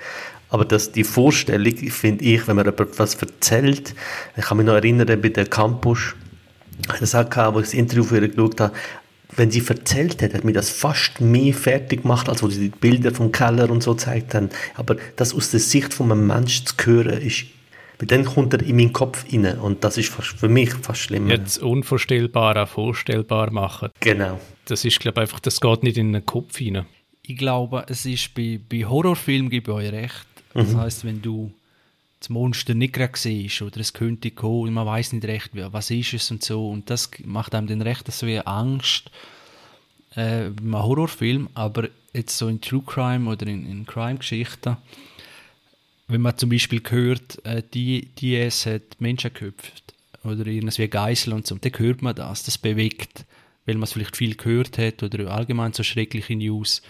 Aber das, die Vorstellung, finde ich, wenn man etwas erzählt, ich kann mich noch erinnern, bei der Campus, das gehabt, wo ich das Interview für ihr geschaut habe, wenn sie erzählt hat, hat mir das fast mehr fertig gemacht, als wo sie die Bilder vom Keller und so gezeigt haben. Aber das aus der Sicht von einem Menschen zu hören, ist weil dann kommt er in meinen Kopf rein und das ist fast, für mich fast schlimmer. Jetzt unvorstellbar auch vorstellbar machen. Genau. Das ist, glaube einfach, das geht nicht in den Kopf rein. Ich glaube, es ist bei, bei Horrorfilmen, gebe ich euch recht, das mhm. heißt, wenn du das Monster nicht gerade siehst oder es könnte kommen und man weiß nicht recht, was ist es und so und das macht einem dann recht so wie Angst äh, einem Horrorfilm, aber jetzt so in True Crime oder in, in Crime-Geschichten, wenn man zum Beispiel hört, äh, die, die es hat Menschen geköpft oder irgendwas wie Geißel und so, dann hört man das, das bewegt, weil man es vielleicht viel gehört hat oder allgemein so schreckliche News.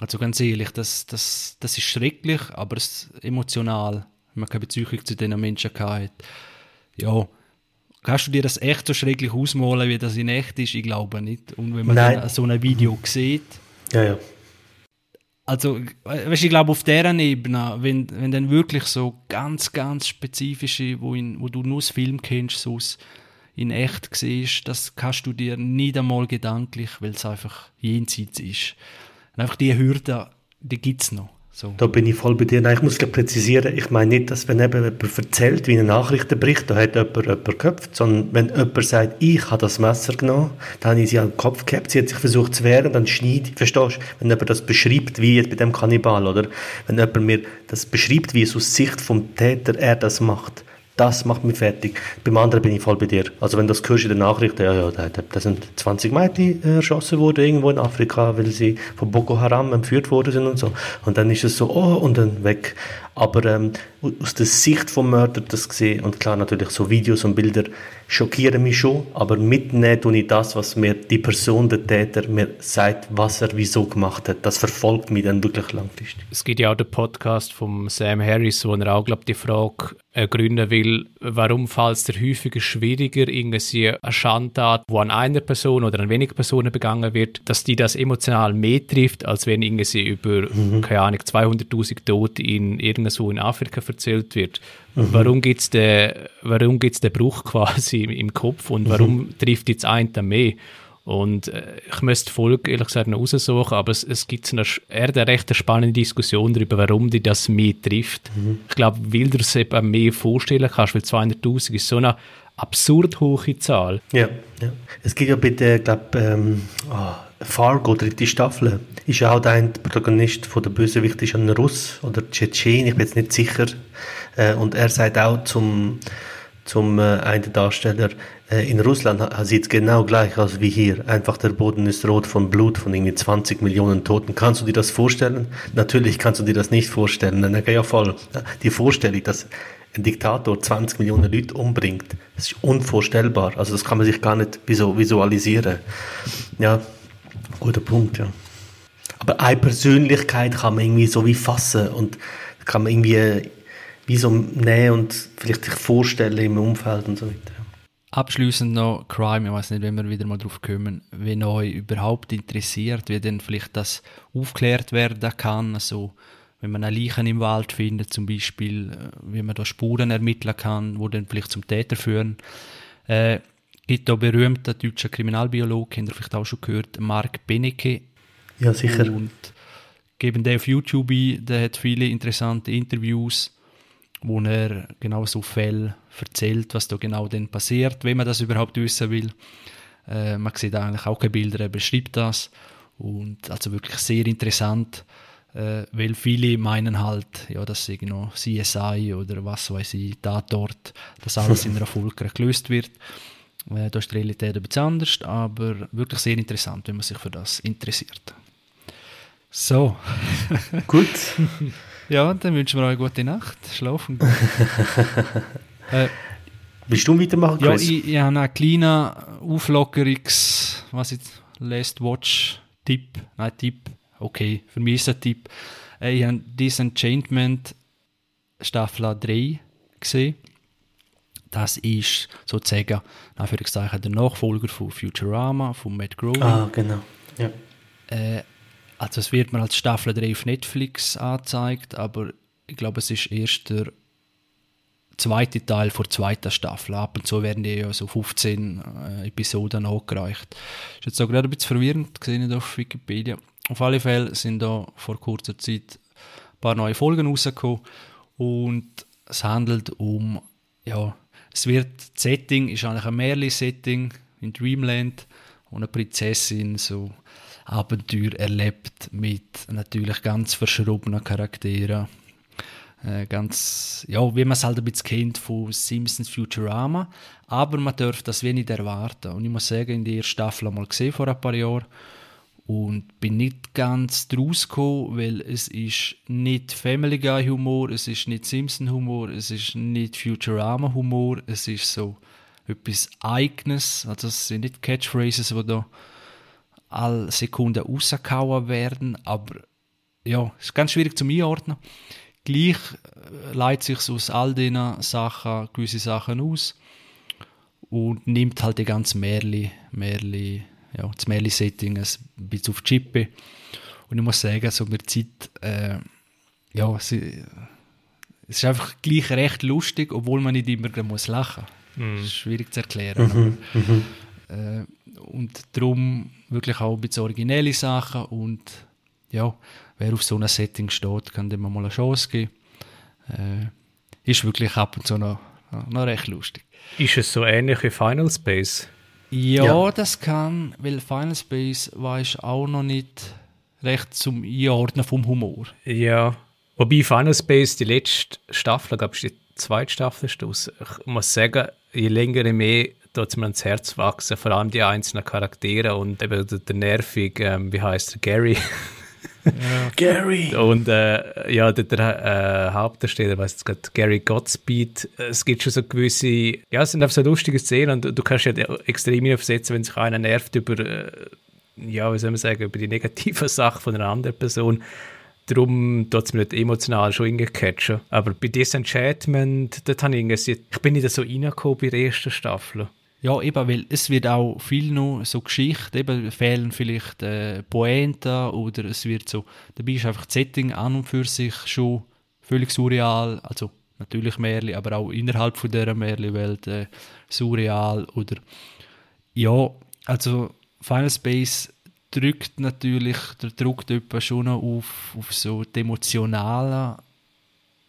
Also ganz ehrlich, das, das, das ist schrecklich, aber es ist emotional, wenn man keine Beziehung zu diesen Menschen hat. Ja, kannst du dir das echt so schrecklich ausmalen, wie das in echt ist? Ich glaube nicht. Und wenn man dann so ein Video sieht, ja, ja. Also, weißt, ich glaube, auf dieser Ebene, wenn, wenn dann wirklich so ganz, ganz spezifische, wo, in, wo du nur das Film kennst, so in echt siehst, das kannst du dir nicht einmal gedanklich, weil es einfach jenseits ist. Und einfach die Hürde, die gibt es noch. So. Da bin ich voll bei dir. Nein, ich muss präzisieren, ich meine nicht, dass wenn eben jemand erzählt, wie ein Nachrichtenbericht, da hat jemand jemand geköpft, sondern wenn jemand sagt, ich habe das Messer genommen, dann habe ich sie an den Kopf gehabt, sie hat sich versucht zu wehren, dann schneide ich, verstehst du? Wenn jemand das beschreibt, wie jetzt bei dem Kannibal, oder? Wenn jemand mir das beschreibt, wie es aus Sicht vom Täter er das macht, das macht mich fertig. Beim anderen bin ich voll bei dir. Also wenn das hörst in den Nachrichten, ja, ja, da, da sind 20 Mädchen erschossen worden irgendwo in Afrika, weil sie von Boko Haram entführt worden sind und so. Und dann ist es so, oh, und dann weg. Aber ähm, aus der Sicht vom Mörder das gesehen und klar natürlich so Videos und Bilder schockieren mich schon, aber mitnehmen tue ich das, was mir die Person, der Täter, mir sagt, was er wieso gemacht hat. Das verfolgt mich dann wirklich langfristig. Es gibt ja auch den Podcast von Sam Harris, wo er auch, glaube die Frage ergründen will, warum fällt es dir häufiger schwieriger, irgendwie eine Schandtat, wo an einer Person oder an wenigen Personen begangen wird, dass die das emotional mehr trifft, als wenn irgendwie über, mhm. keine Ahnung, 200'000 Tote in irgendwo in Afrika erzählt wird. Mhm. Warum gibt es den, warum gibt's den Bruch quasi im, Kopf und warum mhm. trifft jetzt einen mehr? Und äh, ich müsste die Folge ehrlich gesagt noch raussuchen, aber es, es gibt eine, eher eine recht spannende Diskussion darüber, warum die das mehr trifft. Mhm. Ich glaube, weil du es eben mehr vorstellen kannst, weil 200'000 ist so eine absurd hohe Zahl. Ja, ja. Es gibt ja bitte, ich glaube, ähm, oh, Fargo, dritte Staffel, ist ja auch der Protagonist von der Bösewicht ist ein Russ oder Tschetschen, ich bin jetzt nicht sicher. Äh, und er sagt auch zum, zum äh, einen Darsteller, äh, in Russland sieht es genau gleich aus wie hier. Einfach der Boden ist rot von Blut von irgendwie 20 Millionen Toten. Kannst du dir das vorstellen? Natürlich kannst du dir das nicht vorstellen. Dann ja voll. Die Vorstellung, dass ein Diktator 20 Millionen Leute umbringt, das ist unvorstellbar. Also das kann man sich gar nicht visualisieren. Ja, guter Punkt, ja. Aber eine Persönlichkeit kann man irgendwie so wie fassen und kann man irgendwie wie so nehmen und vielleicht sich vorstellen im Umfeld und so weiter. Abschließend noch Crime, ich weiß nicht, wenn wir wieder mal drauf kommen, wenn euch überhaupt interessiert, wie denn vielleicht das aufklärt werden kann, also wenn man eine Leichen im Wald findet zum Beispiel, äh, wie man da Spuren ermitteln kann, wo dann vielleicht zum Täter führen. Äh, gibt da berühmten deutschen Kriminalbiologen, habt ihr vielleicht auch schon gehört, Mark Benecke. Ja, sicher. Und geben den auf YouTube ein, der hat viele interessante Interviews, wo er genau so Fälle erzählt, was da genau denn passiert, wenn man das überhaupt wissen will. Äh, man sieht eigentlich auch keine Bilder, er beschreibt das. Und also wirklich sehr interessant, äh, weil viele meinen halt, ja, dass irgendwie noch CSI oder was weiß ich, Tatort, dass alles in einer Folge gelöst wird. Äh, da ist die Realität ein bisschen anders, aber wirklich sehr interessant, wenn man sich für das interessiert. So. Gut. ja, dann wünschen wir euch eine gute Nacht. Schlafen gut. äh, Willst du weitermachen, Chris? Ja, ich, ich habe einen kleinen Auflockerungs... Was jetzt? Last Watch Tipp. Nein, Tipp. Okay, für mich ist ein Tipp. Äh, ich habe Disenchantment Staffel 3 gesehen. Das ist sozusagen, Anführungszeichen, der Nachfolger von Futurama, von Matt Groening. Ah, genau. Ja. Äh, also es wird mir als Staffel 3 auf Netflix angezeigt, aber ich glaube, es ist erst der zweite Teil vor zweiter Staffel. Ab und zu werden die ja so 15 äh, Episoden angereicht. Ist jetzt auch gerade ein bisschen verwirrend, gesehen auf Wikipedia. Auf alle Fälle sind da vor kurzer Zeit ein paar neue Folgen rausgekommen und es handelt um, ja, es wird, das Setting ist eigentlich ein Märchen-Setting in Dreamland und eine Prinzessin so Abenteuer erlebt mit natürlich ganz verschrobenen Charakteren äh, ganz, ja, wie man es halt ein bisschen kennt von Simpsons Futurama. Aber man darf das wenig erwarten. Und ich muss sagen, in der ersten Staffel einmal gesehen vor ein paar Jahren und bin nicht ganz draus gekommen, weil es ist nicht Family Guy Humor, es ist nicht Simpson Humor, es ist nicht Futurama Humor, es ist so etwas Eigenes, also es sind nicht Catchphrases, die da alle Sekunden rausgehauen werden, aber ja, es ist ganz schwierig zu einordnen. Gleich äh, leitet sich aus all diesen Sachen gewisse Sachen aus und nimmt halt die ganze Märli, Märli, ja, das Märli-Setting ein bisschen auf die Chippe. Und ich muss sagen, so mit der Zeit, äh, ja, es, es ist einfach gleich recht lustig, obwohl man nicht immer muss lachen muss. Das ist schwierig zu erklären. Mhm, mhm. Äh, und darum wirklich auch ein bisschen originelle Sachen und ja, wer auf so einem Setting steht, kann dem mal eine Chance geben. Äh, ist wirklich ab und zu noch, noch recht lustig. Ist es so ähnlich wie Final Space? Ja, ja. das kann, weil Final Space weiß auch noch nicht recht zum Einordnen vom Humor. Ja, wobei Final Space, die letzte Staffel, glaube ich, die zweite Staffel ist aus. Ich muss sagen, je länger, je mehr tut es mir ans Herz wachsen, vor allem die einzelnen Charaktere und eben der, der nervig, ähm, wie heißt er, Gary. Gary! Und äh, ja, der, der äh, Hauptdarsteller, weiß jetzt gerade, Gary Godspeed, es gibt schon so gewisse, ja, es sind einfach so lustige Szenen und du kannst ja extrem aufsetzen, wenn sich einer nervt über, äh, ja, wie soll man sagen, über die negative Sache von einer anderen Person. Darum tut es mir nicht emotional schon hingecatchen. Aber bei Disenchantment, dort habe ich, ich bin nicht so reingekommen bei der ersten Staffel. Ja, eben, weil es wird auch viel noch so Geschichte, eben fehlen vielleicht äh, Pointen oder es wird so, dabei ist einfach das Setting an und für sich schon völlig surreal, also natürlich Märchen, aber auch innerhalb von dieser Märchenwelt äh, surreal oder ja, also Final Space drückt natürlich, der drückt etwa schon auf, auf so die emotionale,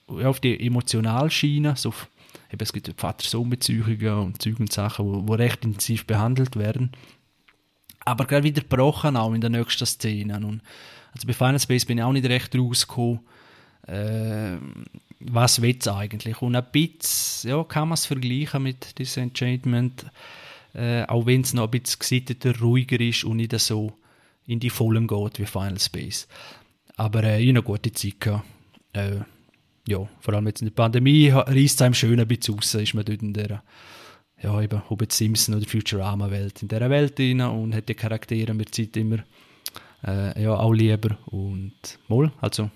auf die Emotionalschiene, so auf eben, es gibt Vater-Sohn-Beziehungen und Zeug und Sachen, die recht intensiv behandelt werden. Aber gerade wieder gebrochen auch in der nächsten Szene. Und also bei Final Space bin ich auch nicht recht rausgekommen, äh, was will es eigentlich. Und ein bisschen ja, kann man es vergleichen mit Disenchantment, äh, auch wenn es noch ein bisschen gesitteter, ruhiger ist und nicht so in die Vollen geht wie Final Space. Aber äh, ich habe eine gute Zeit gehabt. Äh, ja, vor allem jetzt in der Pandemie reißt es einem schön ein bisschen raus, ist man dort in der, ja eben, ob jetzt Simpson oder Futurama-Welt, in dieser Welt drin und hat die Charaktere mit Zeit immer äh, ja, auch lieber und mal, also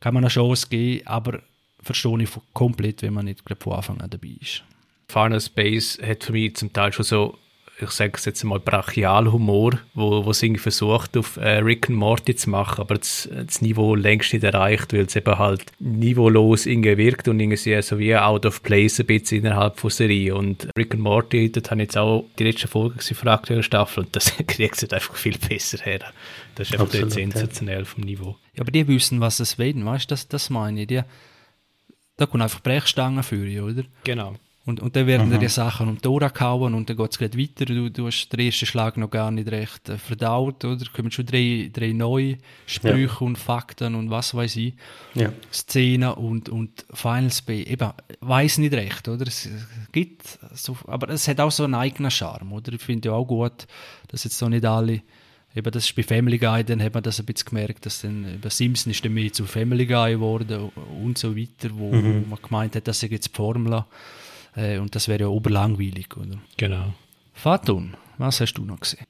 kann man eine Chance geben, aber verstehe ich komplett, wenn man nicht gerade von Anfang an dabei ist. Final Space hat für mich zum Teil schon so ich sage es jetzt mal, Brachialhumor, wo, wo es irgendwie versucht, auf äh, Rick and Morty zu machen, aber das, das Niveau längst nicht erreicht, weil es eben halt niveaulos irgendwie wirkt und irgendwie so wie out of place ein bisschen innerhalb von Serie. Und Rick and Morty, das habe ich jetzt auch die letzte Folge gesehen von der aktuellen Staffel und das kriegt es einfach viel besser her. Das ist einfach Absolut, sensationell vom Niveau. Ja, aber die wissen, was es wollen, weißt du, das, das meine ich. Die, da kommen einfach Brechstangen für, oder? Genau. Und, und dann werden mhm. die Sachen um die Ohren gehauen und dann geht es weiter. Du, du hast den ersten Schlag noch gar nicht recht äh, verdaut, oder? Da kommen schon drei, drei neue Sprüche ja. und Fakten und was weiß ich. Ja. Szenen und, und Final Space. Eben, weiß nicht recht, oder? Es gibt so, aber es hat auch so einen eigenen Charme, oder? Ich finde ja auch gut, dass jetzt so nicht alle eben das ist bei Family Guy, dann hat man das ein bisschen gemerkt, dass dann über Simpson ist dann mehr zu Family Guy geworden und so weiter, wo, mhm. wo man gemeint hat, das ist jetzt die Formel äh, und das wäre ja oberlangweilig, oder? Genau. Fatun, was hast du noch gesehen?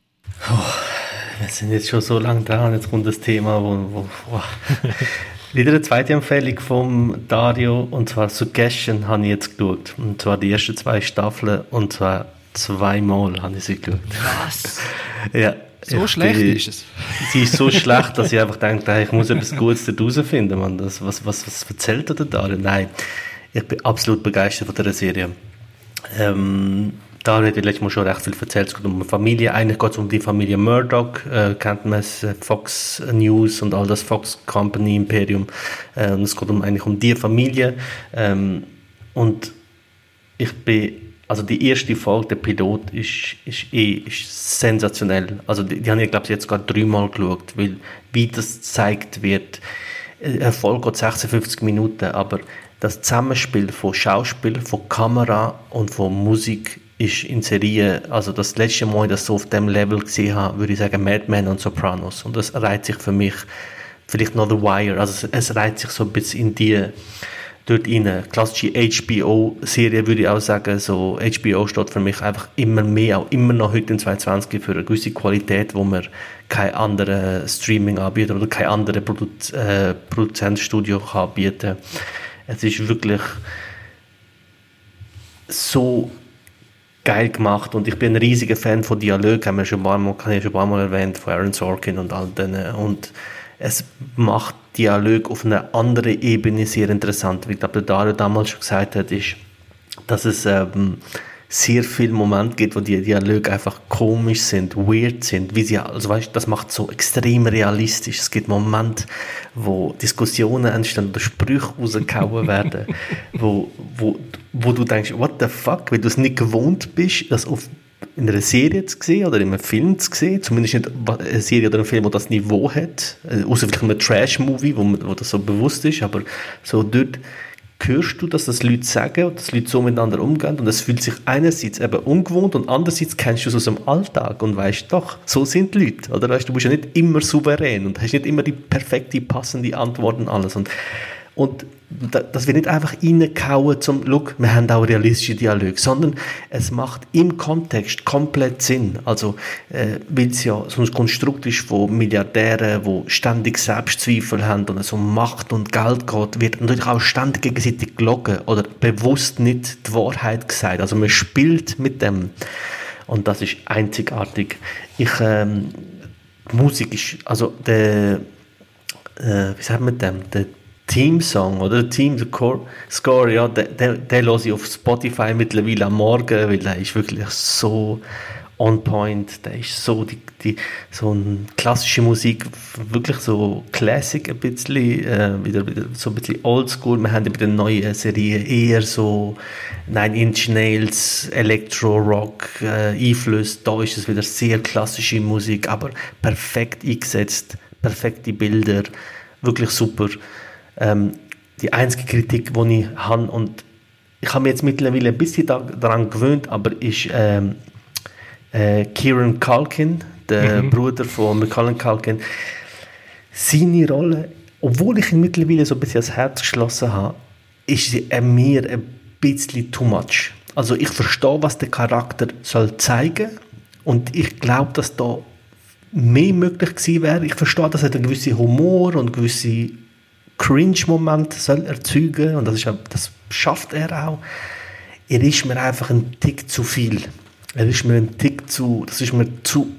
Oh, wir sind jetzt schon so lange dran, jetzt kommt das Thema, wo, wo oh. Wieder eine zweite Empfehlung von Dario, und zwar Suggestion habe ich jetzt geschaut. Und zwar die ersten zwei Staffeln, und zwar zweimal habe ich sie geschaut. Was? ja. So schlecht bin, ist es. Sie ist so schlecht, dass ich einfach denke, ich muss etwas Gutes daraus finden. Man. Das, was, was, was erzählt er da? Nein, ich bin absolut begeistert von dieser Serie. Ähm, da habe ich letztes Mal schon recht viel erzählt. Es geht um eine Familie. Eigentlich geht es um die Familie Murdoch. Äh, kennt man es, äh, Fox News und all das Fox Company Imperium. Äh, und es geht um, eigentlich um die Familie. Ähm, und ich bin, also die erste Folge, der Pilot, ist, ist, eh, ist sensationell. Also die, die habe ich, glaube ich, jetzt gerade dreimal geschaut, weil wie das gezeigt wird. Äh, Erfolg geht 56 Minuten, aber das Zusammenspiel von Schauspiel, von Kamera und von Musik ist in Serie, also das letzte Mal, dass ich so auf dem Level gesehen habe, würde ich sagen Mad Men und Sopranos. Und das reiht sich für mich vielleicht noch The Wire, also es, es reiht sich so ein bisschen in die dort rein. Klassische HBO-Serie würde ich auch sagen, so HBO steht für mich einfach immer mehr, auch immer noch heute in 2020 für eine gewisse Qualität, wo man kein anderer Streaming-Anbieter oder kein anderer Produ äh, Produzentstudio kann bieten kann es ist wirklich so geil gemacht und ich bin ein riesiger Fan von Dialog, haben wir schon paar Mal, habe ich schon ein paar Mal erwähnt, von Aaron Sorkin und all denen und es macht Dialog auf einer anderen Ebene sehr interessant. Wie ich glaube, der Dario damals schon gesagt hat, ist, dass es ähm, sehr viele Momente gibt, wo die Dialoge einfach komisch sind, weird sind, wie sie, also weißt, das macht so extrem realistisch. Es gibt Momente, wo Diskussionen entstehen oder Sprüche rausgehauen werden, wo, wo, wo du denkst, what the fuck, weil du es nicht gewohnt bist, das auf in einer Serie zu sehen oder in einem Film zu sehen, zumindest nicht eine Serie oder ein Film, der das Niveau hat, äh, außer vielleicht einem Trash-Movie, wo, wo das so bewusst ist, aber so dort hörst du, dass das Leute sagen und dass Leute so miteinander umgehen und es fühlt sich einerseits eben ungewohnt und andererseits kennst du es aus dem Alltag und weißt doch, so sind die Leute, oder? Weißt, du bist ja nicht immer souverän und hast nicht immer die perfekte, passende Antwort und alles und, und dass wir nicht einfach reinkauen zum, look, wir haben auch realistische Dialoge, sondern es macht im Kontext komplett Sinn. Also, äh, weil es ja so ein Konstrukt ist von Milliardären, die ständig Selbstzweifel haben und es um Macht und Geld geht, wird natürlich auch ständig gegenseitig gelogen oder bewusst nicht die Wahrheit gesagt. Also man spielt mit dem und das ist einzigartig. Ich, ähm, Musik ist, also der, äh, wie sagt man dem, der Team-Song oder Team Score, ja, den, den, den höre ich auf Spotify mittlerweile am Morgen, weil der ist wirklich so on point, der ist so die, die so eine klassische Musik, wirklich so Classic ein bisschen, äh, wieder, wieder so ein bisschen Oldschool. Wir haben bei der neuen Serie eher so Nine Inch Nails, Electro Rock äh, Einfluss. Da ist es wieder sehr klassische Musik, aber perfekt eingesetzt, perfekte Bilder, wirklich super. Ähm, die einzige Kritik, die ich habe, und ich habe mich jetzt mittlerweile ein bisschen da, daran gewöhnt, aber ist ähm, äh, Kieran Culkin, der mhm. Bruder von Macaulay Culkin, seine Rolle, obwohl ich ihn mittlerweile so ein bisschen ans Herz geschlossen habe, ist sie mir ein bisschen too much. Also ich verstehe, was der Charakter soll zeigen und ich glaube, dass da mehr möglich gewesen wäre. Ich verstehe, dass er einen gewissen Humor und gewisse Cringe-Moment soll erzeugen und das, ist, das schafft er auch. Er ist mir einfach ein Tick zu viel. er ist mir ein Tick zu, das ist mir zu,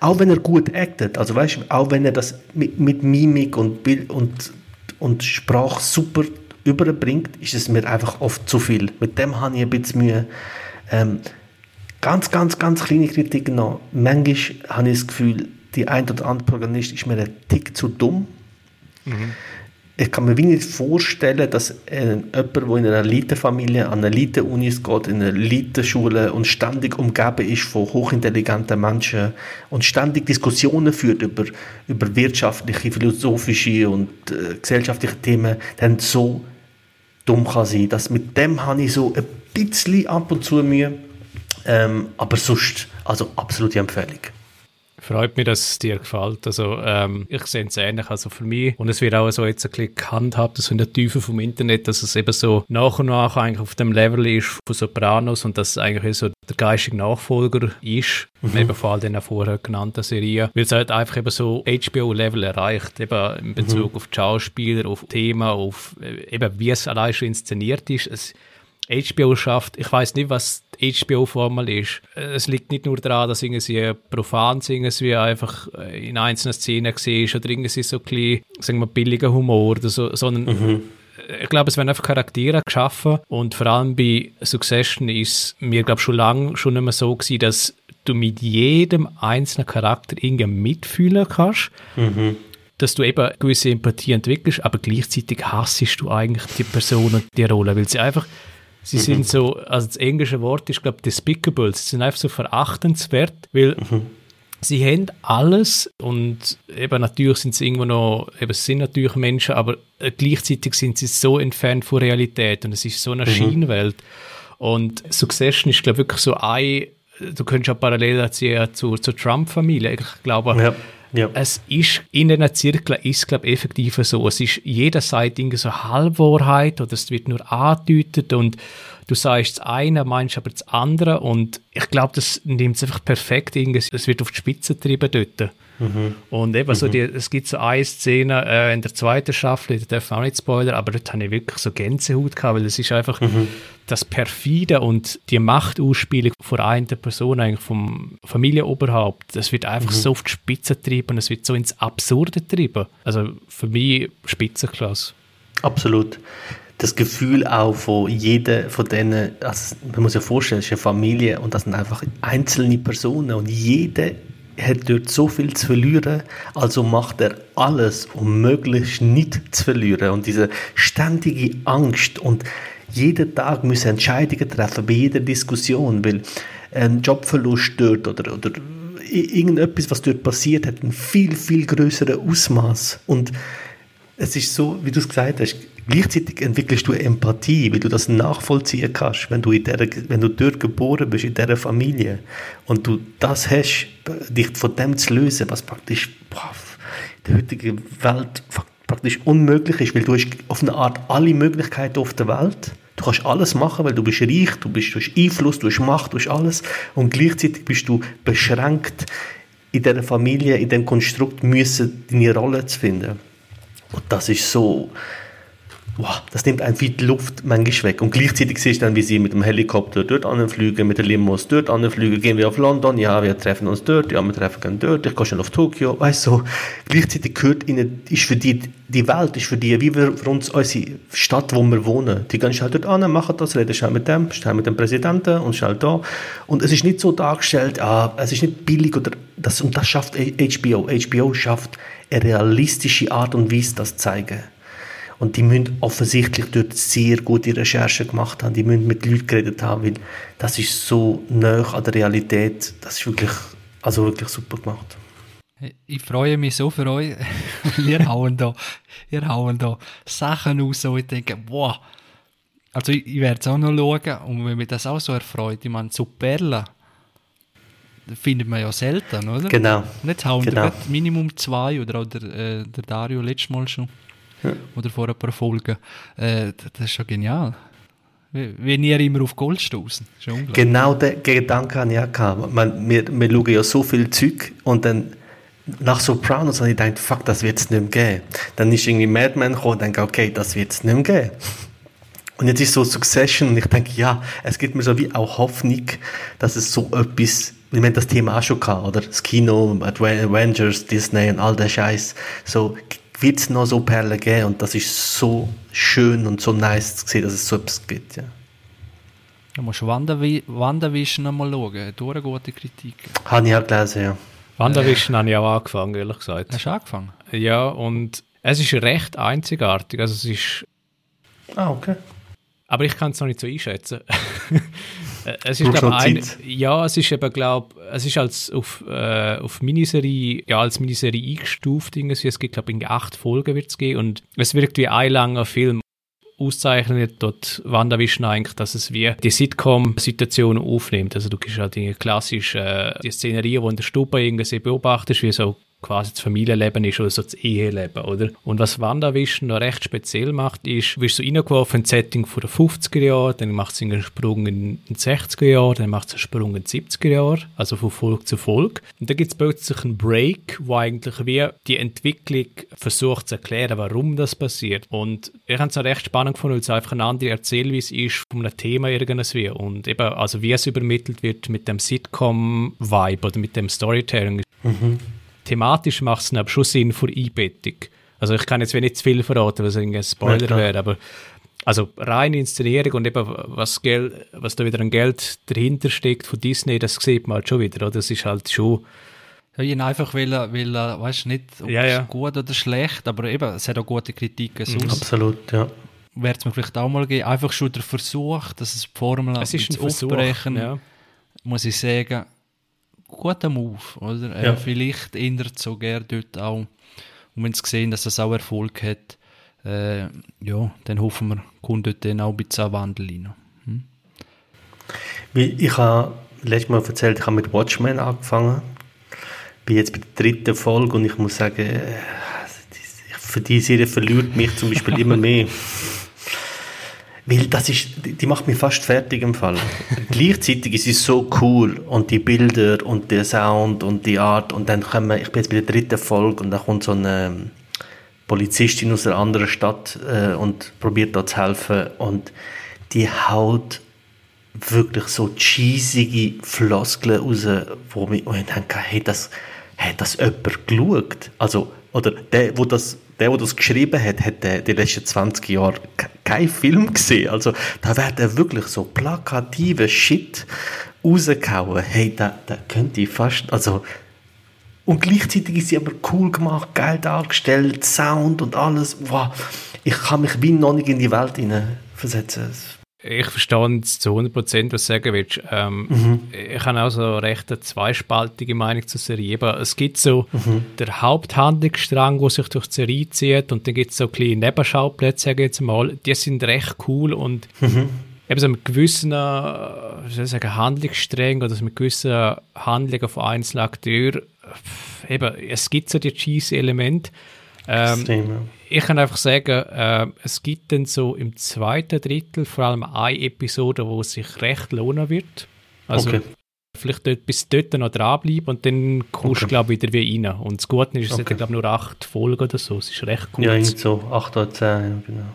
auch wenn er gut actet, also weißt auch wenn er das mit, mit Mimik und und, und Sprache super überbringt, ist es mir einfach oft zu viel. Mit dem habe ich ein bisschen Mühe. Ähm, ganz, ganz, ganz kleine Kritik noch. Manchmal habe ich das Gefühl, die ein oder andere Protagonist ist mir ein Tick zu dumm. Mhm ich kann mir nicht vorstellen, dass äh, jemand, der in einer Elitefamilie, an Elite-Unis geht, in einer Elite-Schule und ständig umgeben ist von hochintelligenten Menschen und ständig Diskussionen führt über, über wirtschaftliche, philosophische und äh, gesellschaftliche Themen, dann so dumm kann sein. Das, mit dem habe ich so ein bisschen ab und zu Mühe, ähm, aber sonst, also absolute Empfehlung. Freut mich, dass es dir gefällt. Also, ähm, ich sehe es ähnlich. Also für mich, und es wird auch so jetzt ein bisschen gehandhabt, so in der Tiefe vom Internet, dass es eben so nach und nach eigentlich auf dem Level ist von Sopranos und dass es eigentlich so der geistige Nachfolger ist, mhm. eben vor allem den vorher genannten Serien, weil es halt einfach eben so HBO-Level erreicht, eben in Bezug mhm. auf die Schauspieler, auf Thema, auf äh, eben wie es allein schon inszeniert ist. Es, HBO schafft, ich weiß nicht, was die HBO-Formel ist. Es liegt nicht nur daran, dass irgendwie profan irgendwie einfach in einzelnen Szenen siehst oder irgendwie so ein bisschen, sagen wir, billiger Humor oder so, sondern mhm. ich glaube, es werden einfach Charaktere geschaffen und vor allem bei Succession ist mir, glaube schon lange schon mehr so gewesen, dass du mit jedem einzelnen Charakter irgendwie mitfühlen kannst. Mhm dass du eben gewisse Empathie entwickelst, aber gleichzeitig hassest du eigentlich die Person und die Rolle, weil sie einfach Sie mhm. sind so, also das englische Wort ist, glaube ich, despicable. Sie sind einfach so verachtenswert, weil mhm. sie haben alles und eben natürlich sind sie irgendwo noch, eben sind natürlich Menschen, aber äh, gleichzeitig sind sie so entfernt von Realität und es ist so eine mhm. Schienenwelt. Und Succession ist, glaube ich, wirklich so ein, du könntest ja parallel ziehen zur, zur Trump-Familie. Ich glaube, ja ja. Es ist in einer Zirkel ist glaube effektiv so. Es ist jeder sagt irgendwie so Halbwahrheit oder es wird nur angedeutet und du sagst das eine, meinst aber das andere und ich glaube, das nimmt es einfach perfekt irgendwie. Es wird auf die Spitze getrieben dort. Mhm. Und eben mhm. so, die, es gibt so eine Szene äh, in der zweiten Staffel, da darf auch nicht Spoiler, aber dort habe ich wirklich so Gänsehaut gehabt, weil es ist einfach mhm. das Perfide und die Machtausspielung von einer Person, eigentlich vom Familienoberhaupt, das wird einfach mhm. so auf die Spitze getrieben, es wird so ins Absurde getrieben. Also für mich Spitzenklasse. Absolut das Gefühl auch von jeder von denen, also man muss sich vorstellen, es ist eine Familie und das sind einfach einzelne Personen und jede hat dort so viel zu verlieren, also macht er alles, um möglichst nicht zu verlieren. Und diese ständige Angst und jeden Tag müssen Entscheidungen treffen bei jeder Diskussion, weil ein Jobverlust dort oder, oder irgendetwas, was dort passiert, hat ein viel, viel größeres Ausmaß. Und es ist so, wie du es gesagt hast, Gleichzeitig entwickelst du Empathie, weil du das nachvollziehen kannst, wenn du, in der, wenn du dort geboren bist, in dieser Familie, und du das hast, dich von dem zu lösen, was praktisch boah, in der heutigen Welt praktisch unmöglich ist, weil du hast auf eine Art alle Möglichkeiten auf der Welt. Du kannst alles machen, weil du bist reich, du bist durch Einfluss, du hast Macht, du hast alles. Und gleichzeitig bist du beschränkt in dieser Familie, in dem Konstrukt müssen, deine Rolle zu finden. Und das ist so, wow, das nimmt einfach die Luft manchmal weg. Und gleichzeitig siehst du dann, wie sie mit dem Helikopter dort anfliegen, mit der Limos dort anfliegen, gehen wir auf London, ja, wir treffen uns dort, ja, wir treffen uns dort, ich gehe schon auf Tokio, weißt du, gleichzeitig gehört ihnen, ist für die, die Welt ist für die, wie wir für uns unsere Stadt, wo wir wohnen, die gehen schnell dort an, machen das, reden schnell mit dem, schnell mit dem Präsidenten und schnell da. Und es ist nicht so dargestellt, ah, es ist nicht billig oder das, und das schafft HBO. HBO schafft eine realistische Art und Weise, das zu zeigen. Und die müssen offensichtlich dort sehr gute Recherchen gemacht haben. Die müssen mit Leuten geredet haben, weil das ist so nah an der Realität. Das ist wirklich, also wirklich super gemacht. Ich freue mich so für euch. ihr hauen da, ihr hauen da Sachen aus, wo ich denke, wow. Also ich, ich werde es auch noch schauen und wenn mich das auch so erfreut, ich meine, so Perlen findet man ja selten, oder? Genau. Jetzt hauen genau. Minimum zwei oder, oder äh, der Dario letztes Mal schon oder vor ein paar Folgen. Äh, das ist schon genial. Wenn ihr immer auf Gold stoßen. Genau den Gedanken habe ich auch gehabt. Man, wir, wir schauen ja so viel Zeug und dann nach Sopranos habe ich gedacht, fuck, das wird es nicht mehr geben. Dann ist irgendwie Mad Men gekommen und denke, okay, das wird es nicht mehr geben. Und jetzt ist so Succession und ich denke, ja, es gibt mir so wie auch Hoffnung, dass es so etwas, wir haben das Thema auch schon gehabt, oder? Das Kino, Avengers, Disney und all der Scheiß. So, wird es noch so Perlen geben und das ist so schön und so nice zu sehen, dass es so etwas gibt, ja. Du musst Wandavi WandaVision einmal schauen, durch eine gute Kritik. Habe ich auch gelesen, ja. WandaVision äh. habe ich auch angefangen, ehrlich gesagt. Hast du angefangen? Ja, und es ist recht einzigartig, also es ist... Ah, okay. Aber ich kann es noch nicht so einschätzen. Äh, es ist, glaube ein, ja, es ist eben, glaube es ist als auf, äh, auf Miniserie, ja, als Miniserie eingestuft irgendwie. Es gibt, glaube ich, acht Folgen wird es geben und es wirkt wie ein langer Film. Auszeichnet dort WandaVision eigentlich, dass es wie die Sitcom-Situation aufnimmt. Also du kriegst halt die klassische äh, die Szenerie, wo in der Stube irgendwie beobachtest, wie so quasi das Familienleben ist oder so das Eheleben, oder? Und was WandaVision noch recht speziell macht, ist, du wirst so reingeworfen in ein Setting von den 50er Jahren, dann macht es einen Sprung in die 60er Jahre, dann macht es einen Sprung in die 70er Jahre, also von Folge zu Folge. Und dann gibt es plötzlich einen Break, wo eigentlich wie die Entwicklung versucht zu erklären, warum das passiert. Und ich habe es auch recht spannend gefunden, weil es einfach eine andere Erzählweise ist von einem Thema irgendwie. Und eben, also wie es übermittelt wird mit dem Sitcom-Vibe oder mit dem Storytelling. Mhm thematisch macht es aber schon Sinn für Einbettung. Also ich kann jetzt nicht zu viel verraten, was ein Spoiler ja, wäre, aber also reine Inszenierung und eben was, Geld, was da wieder an Geld dahinter steckt von Disney, das sieht man halt schon wieder, oder? Das ist halt schon... Ja, ich einfach will, will weißt nicht, ob ja, ja. es gut oder schlecht, aber eben, es hat auch gute Kritiken mhm. sonst. Absolut, ja. Wird es mir vielleicht auch mal geben, einfach schon der Versuch, dass es die Formel es ist ein aufbrechen, ja. muss ich sagen, guter Move, oder? Äh, ja. Äh, vielleicht ändert es sogar dort auch. Und wenn sie sehen, dass das auch Erfolg hat, äh, ja, dann hoffen wir, kommt dort dann auch ein bisschen Wandel rein. Hm? Ich habe letztes Mal erzählt, ich habe mit Watchmen angefangen. Bin jetzt bei der dritten Folge und ich muss sagen, äh, für die Serie verliert mich zum Beispiel immer mehr. Weil das ist, die macht mich fast fertig im Fall. Gleichzeitig ist sie so cool und die Bilder und der Sound und die Art und dann kommen, ich bin jetzt bei der dritten Folge und da kommt so eine Polizistin aus einer anderen Stadt äh, und probiert da zu helfen und die haut wirklich so cheesige Floskeln raus, wo ich, wo ich denke, hey, das, hat das jemand geschaut? Also, oder der, wo das der, der das geschrieben hat, hat die letzten 20 Jahre keinen Film gesehen. Also da wird wirklich so plakative Shit rausgehauen. Hey, da, da könnte ich fast, also und gleichzeitig ist sie aber cool gemacht, geil dargestellt, Sound und alles. Wow. Ich kann mich wie noch nicht in die Welt versetzen. Ich verstehe zu 100%, was du sagen willst. Ähm, mhm. Ich habe auch so recht eine zweispaltige Meinung zur Serie. Aber es gibt so mhm. der Haupthandlungsstrang, der sich durch die Serie zieht und dann gibt es so kleine Nebenschauplätze, sage ich jetzt mal. Die sind recht cool und mhm. eben so mit gewissen sagen, Handlungssträngen oder so mit gewissen Handlungen von einzelnen Akteuren, eben, es gibt so die Cheese-Elemente, ähm, Extrem, ja. Ich kann einfach sagen, äh, es gibt dann so im zweiten Drittel vor allem eine Episode, wo es sich recht lohnen wird. Also okay. vielleicht dort, bis dort noch dranbleiben und dann kommst du, okay. glaube ich, wieder wie rein. Und das Gute ist, es okay. hat, glaube nur acht Folgen oder so. Es ist recht gut. Ja, so acht oder zehn, ja, genau.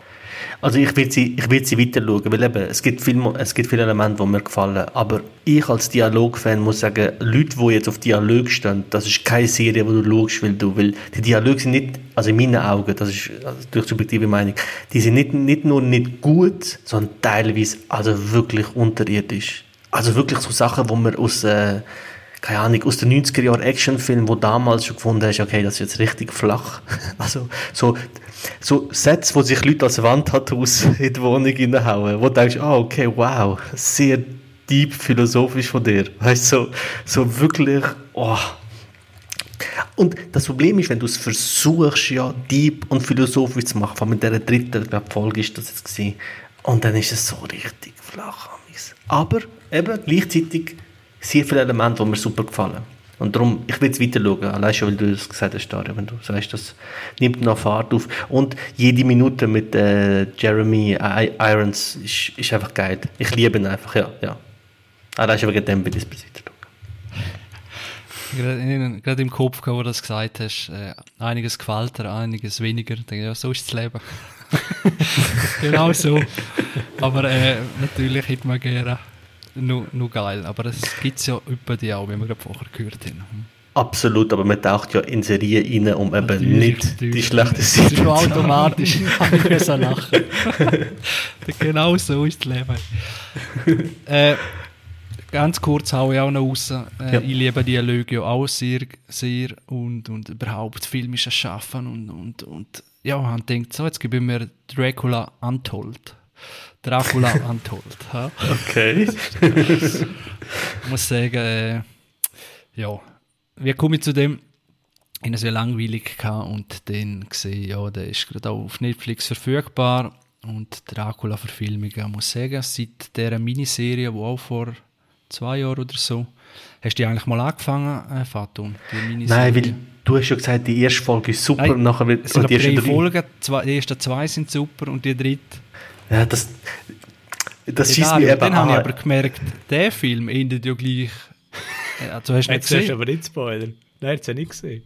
Also ich will sie, ich will sie weiter schauen, weil eben, es gibt, viel, es gibt viele Elemente, die mir gefallen, aber ich als Dialogfan muss sagen, Leute, die jetzt auf Dialog stehen, das ist keine Serie, die du schaust, weil du, weil die Dialoge sind nicht, also in meinen Augen, das ist also durch subjektive Meinung, die sind nicht, nicht nur nicht gut, sondern teilweise also wirklich unterirdisch. Also wirklich so Sachen, wo man aus, äh, keine Ahnung, aus den 90er Jahren Actionfilm, wo damals schon gefunden hast, okay, das ist jetzt richtig flach. Also so so Sätze, wo sich Leute als Wandtattoos in die Wohnung hineinhauen, wo du denkst, oh, okay, wow, sehr deep philosophisch von dir. Weißt du, so, so wirklich, oh. Und das Problem ist, wenn du es versuchst, ja, deep und philosophisch zu machen, vor allem mit dieser dritten glaub, Folge ist das jetzt gewesen, und dann ist es so richtig flach. Aber eben gleichzeitig sehr viele Elemente, die mir super gefallen. Und darum, ich will es weiter schauen, allein schon, weil du es gesagt hast, Dario, wenn du sagst, das nimmt noch Fahrt auf. Und jede Minute mit äh, Jeremy Irons ist, ist einfach geil. Ich liebe ihn einfach, ja. ja. Allein schon wegen dem will ich es weiter. Gerade, im Kopf, wo du das gesagt hast, äh, einiges gefällt dir, einiges weniger. Denke, ja, so ist das Leben. genau so. Aber äh, natürlich hätte man gerne nur, nur geil. Aber es gibt es ja über die auch, wie wir gerade vorher gehört haben. Absolut, aber man taucht ja in Serien rein, um eben Natürlich, nicht natürlich. die schlechte Das ist Seite schon zu haben. automatisch. habe ich müssen lachen. genau so ist das Leben. äh, ganz kurz haue ich auch noch raus. Äh, Ja. Ich liebe die Lüge ja auch sehr, sehr und, und überhaupt filmisches Schaffen und, und, und ja, man denkt so, jetzt gebe ich mir Dracula Untold. Dracula Untold. Okay. Ich muss sagen, äh, ja, wie komme ich zu dem? Ich hatte es ja langweilig gehabt und dann gesehen, ja, der ist gerade auch auf Netflix verfügbar und Dracula-Verfilmung, ich muss sagen, seit dieser Miniserie, die auch vor zwei Jahren oder so, hast du die eigentlich mal angefangen, äh, Fatun, die Miniserie? Nein, weil du hast ja gesagt, die erste Folge ist super Nein, und nachher wird es sind die ersten drei drei. Folgen, zwei, die ersten zwei sind super und die dritte Ja, das, das Ja, schießt mich eben Dann habe ich aber gemerkt, der Film endet ja gleich. Also hast du nicht Jetzt hast du gesehen? aber nicht spoilern. Nein, jetzt habe ich nicht gesehen.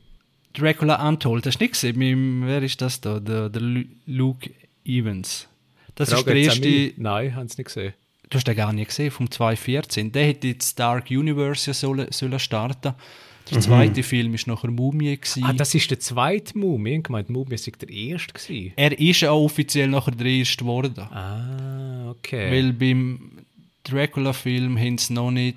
Dracula Untold, hast du nicht gesehen? Mit wer ist das da? Der, der Lu- Luke Evans. Das ist der Frage jetzt an erste. Nein, haben es nicht gesehen. Du hast den gar nicht gesehen, vom 2014. Der hätte jetzt Dark Universe ja sollen, sollen starten. Der zweite Film ist nachher Mumie. Gewesen. Ah, das ist der zweite Mumie. Ich gemeint, Mumie sei der erste gewesen. er ist auch offiziell nachher der erste geworden. Ah, okay. Weil beim Dracula-Film haben sie noch nicht.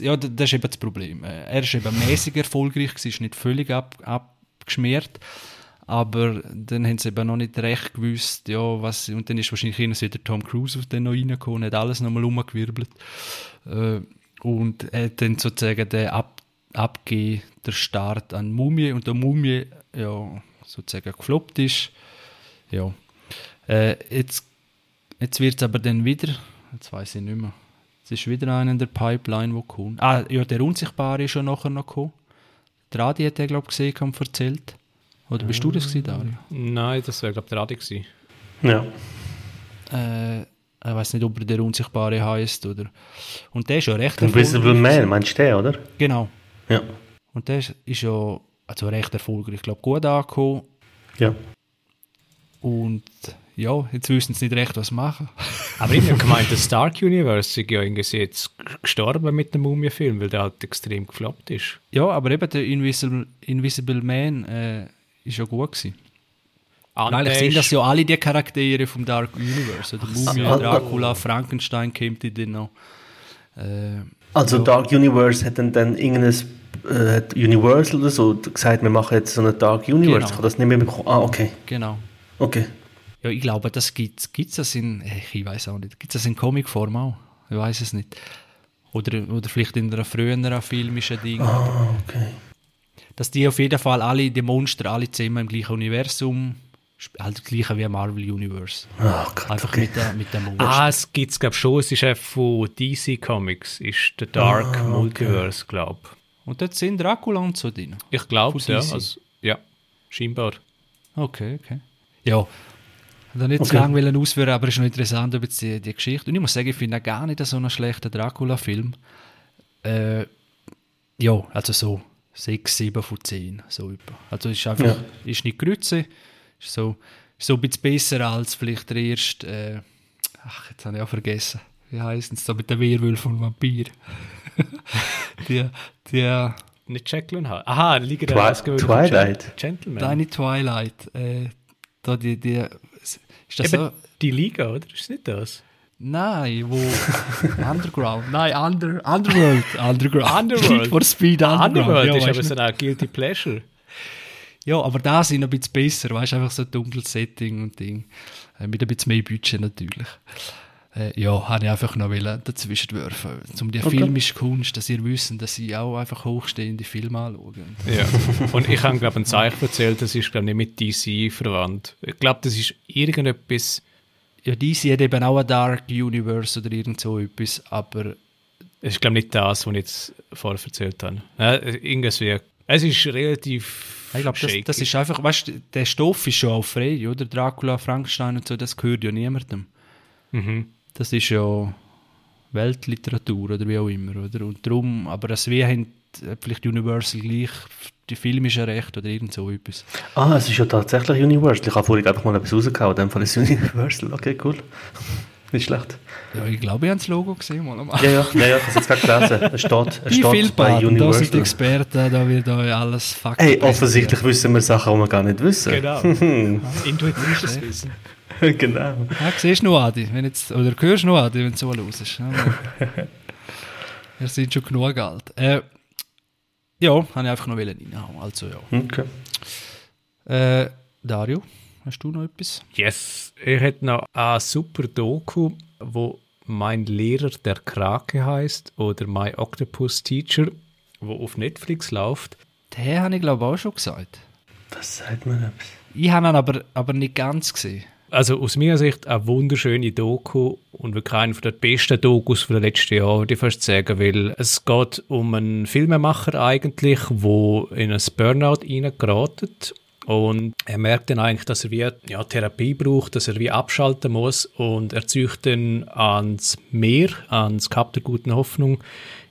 Ja, das ist eben das Problem. Äh, Er ist eben mäßig erfolgreich, gewesen, ist nicht völlig ab, abgeschmiert. Aber dann haben sie eben noch nicht recht gewusst, ja, was. Und dann ist wahrscheinlich immer wieder Tom Cruise auf den noch reingekommen, hat alles nochmal umgewirbelt. Äh, und er hat dann sozusagen den ab, abgegeben, der Start an Mumie. Und der Mumie, ja, sozusagen gefloppt ist. Ja. Äh, jetzt Jetzt wird es aber dann wieder, jetzt weiß ich nicht mehr, es ist wieder einer in der Pipeline, der kommt. Ah, ja, der Unsichtbare ist schon nachher noch gekommen. Der Adi hat den, glaube ich, gesehen und erzählt. Oder bist du das gewesen, Dario? Nein, das wäre, glaube ich, der Adi gewesen. Ja. Äh, ich weiß nicht, ob er der Unsichtbare heißt oder. Und der ist ja recht Invisible erfolgreich. Man, meinst du den, oder? Genau. Ja. Und der ist, ja also recht erfolgreich, ich glaube, gut angekommen. Ja. Und ja, jetzt wissen sie nicht recht, was machen. Aber ich habe gemeint, das Stark Universe ist ja irgendwie jetzt gestorben mit dem Mumie-Film, weil der halt extrem gefloppt ist. Ja, aber eben der Invisible, Invisible Man äh, ist ja gut gewesen. Eigentlich der sind ist- das ja alle die Charaktere vom Dark Universe. Der Mumie, so. Dracula, Frankenstein kommt in den noch. Äh, Also Ja. Dark Universe hat dann, dann irgendein äh, Universal oder so gesagt, wir machen jetzt so eine Dark Universe. Genau. Ich habe das nicht mehr bekommen. Ah, okay. genau. Okay. Ja, ich glaube, das gibt es das in, äh, ich weiß auch nicht, gibt es das in Comicform auch? Ich weiß es nicht. Oder, oder vielleicht in einer früheren filmischen Ding. Ah, okay. Dass die auf jeden Fall alle, die Monster, alle zusammen im gleichen Universum, halt das gleiche wie Marvel Universe. Ah, Gott, Einfach okay. mit, der, mit dem Monster. Ah, es gibt es, glaube ich, schon. Es ist einfach von DC Comics, ist der Dark okay. Multiverse, glaube Und dort sind Dracula und so drin. ich. Ich glaube es, ja. Also, ja, scheinbar. Okay, okay. Ja, ich wollte nicht zu Okay. lange wollen ausführen, aber es ist noch interessant über die, die Geschichte. Und ich muss sagen, ich finde auch gar nicht so einen schlechten Dracula-Film. Äh, ja, also so 6, 7 von 10. So etwa. Also es ist einfach, Ja. ist nicht grütze, ist so, ist so ein bisschen besser als vielleicht der erste, äh, ach, jetzt habe ich auch vergessen. Wie heißt es so mit der Werwolf und Vampir? die, die, Nicht und Hyde. Aha, da liegen Twi- da ausgewählte Twilight. Gentleman. Deine Twilight, äh, da die, die, ist das Eben, so? die Liga, oder? Ist nicht das? Nein, wo Underground, nein, Under, Underworld, Underground, Underworld. Need for Speed Underground, Underworld ja, ist aber so ein Guilty Pleasure. Ja, aber da sind noch ein bisschen besser, weißt du, einfach so ein dunkles Setting und Ding, äh, mit ein bisschen mehr Budget natürlich. Äh, ja, habe ich einfach noch dazwischen werfen, um die Okay. filmische Kunst, dass ihr wisst, dass ich auch einfach hochstehende Filme anschaue. Ja. Und ich habe, glaube ich, ein Zeichen erzählt, das ist, glaube ich, nicht mit DC verwandt. Ich glaube, das ist irgendetwas. Ja, DC hat eben auch ein Dark Universe oder irgend so etwas, aber Es ist, glaube ich, nicht das, was ich jetzt vorher erzählt habe. Äh, irgendwie. Es ist relativ. Ich glaube, das, das ist einfach, weißt du, der Stoff ist schon auch frei, oder? Dracula, Frankenstein und so, das gehört ja niemandem. Mhm. Das ist ja Weltliteratur oder wie auch immer, oder? Und darum, aber das wir haben vielleicht Universal gleich die filmische Recht oder irgend so etwas. Ah, es ist ja tatsächlich Universal. Ich habe vorhin einfach mal etwas rausgehauen, in dem Fall ist es Universal. Okay, cool. Nicht schlecht. Ja, ich glaube, ich habe das Logo gesehen. Mal am Ja, ja, ja, ja ich habe es jetzt gerade gelesen. Es steht, es Wie viel steht bei Baden, da sind Universal. Experten, da wird euch alles Fakten Hey, offensichtlich wissen wir Sachen, die wir gar nicht wissen. Genau. Intuitives Wissen. genau. Ja, siehst du noch, Adi, wenn jetzt, oder hörst du noch, Adi, wenn du so hörst. Ja, Wir sind schon genug alt. Äh, ja, habe ich einfach noch reinhauen. Also ja. Okay. Äh, Dario, hast du noch etwas? Yes, ich hätte noch ein super Doku, wo mein Lehrer der Krake heißt oder My Octopus Teacher, wo auf Netflix läuft. Den habe ich glaube auch schon gesagt. Das sagt mir etwas. Ich habe ihn aber, aber nicht ganz gesehen. Also aus meiner Sicht eine wunderschöne Doku und wirklich einer der besten Dokus der letzten Jahre, würde ich fast sagen, weil es geht um einen Filmemacher eigentlich, wo in ein Burnout reingeratet und er merkt dann eigentlich, dass er wie ja, Therapie braucht, dass er wie abschalten muss und er zieht dann ans Meer, ans Kap der Guten Hoffnung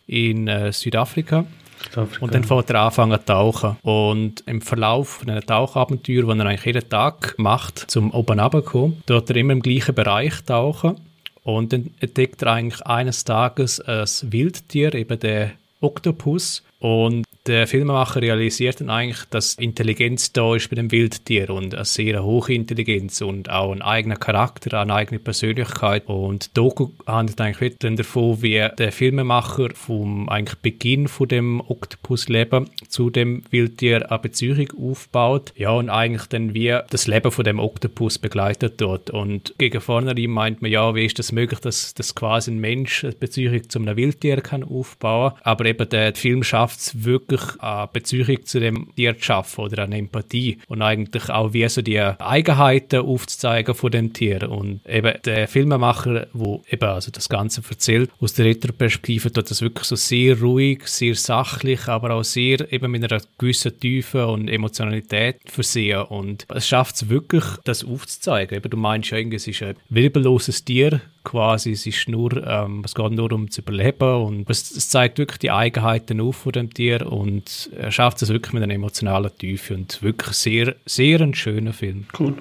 in äh, Südafrika. Südafrika. Und dann fängt er anfangen zu tauchen. Und im Verlauf von einer Tauchabenteuer, die er eigentlich jeden Tag macht, zum oben runterkommen, dort er immer im gleichen Bereich tauchen. Und dann entdeckt er eigentlich eines Tages ein Wildtier, eben der Oktopus. Und der Filmemacher realisiert dann eigentlich, dass Intelligenz da ist bei dem Wildtier und eine sehr hohe Intelligenz und auch ein eigener Charakter, eine eigene Persönlichkeit. Und Doku handelt eigentlich dann davon, wie der Filmemacher vom eigentlich Beginn von dem Oktopusleben zu dem Wildtier eine Beziehung aufbaut. Ja, und eigentlich dann wie das Leben von dem Oktopus begleitet dort. Und gegen vorne meint man, ja, wie ist das möglich, dass, dass quasi ein Mensch eine Beziehung zu einem Wildtier kann aufbauen. Aber eben der Film schafft es wirklich, eine Beziehung zu dem Tier zu schaffen oder eine Empathie. Und eigentlich auch wie so die Eigenheiten aufzuzeigen von dem Tier. Und eben der Filmemacher, wo eben also das Ganze erzählt, aus der Retro-Perspektive, tut das wirklich so sehr ruhig, sehr sachlich, aber auch sehr eben mit einer gewissen Tiefe und Emotionalität versehen. Und es schafft es wirklich, das aufzuzeigen. Eben, du meinst ja, es ist ein wirbelloses Tier, quasi, es ist nur, ähm, es geht nur um zu überleben und es, es zeigt wirklich die Eigenheiten auf von dem Tier und er schafft es wirklich mit einer emotionalen Tiefe und wirklich sehr, sehr ein schöner Film. Cool.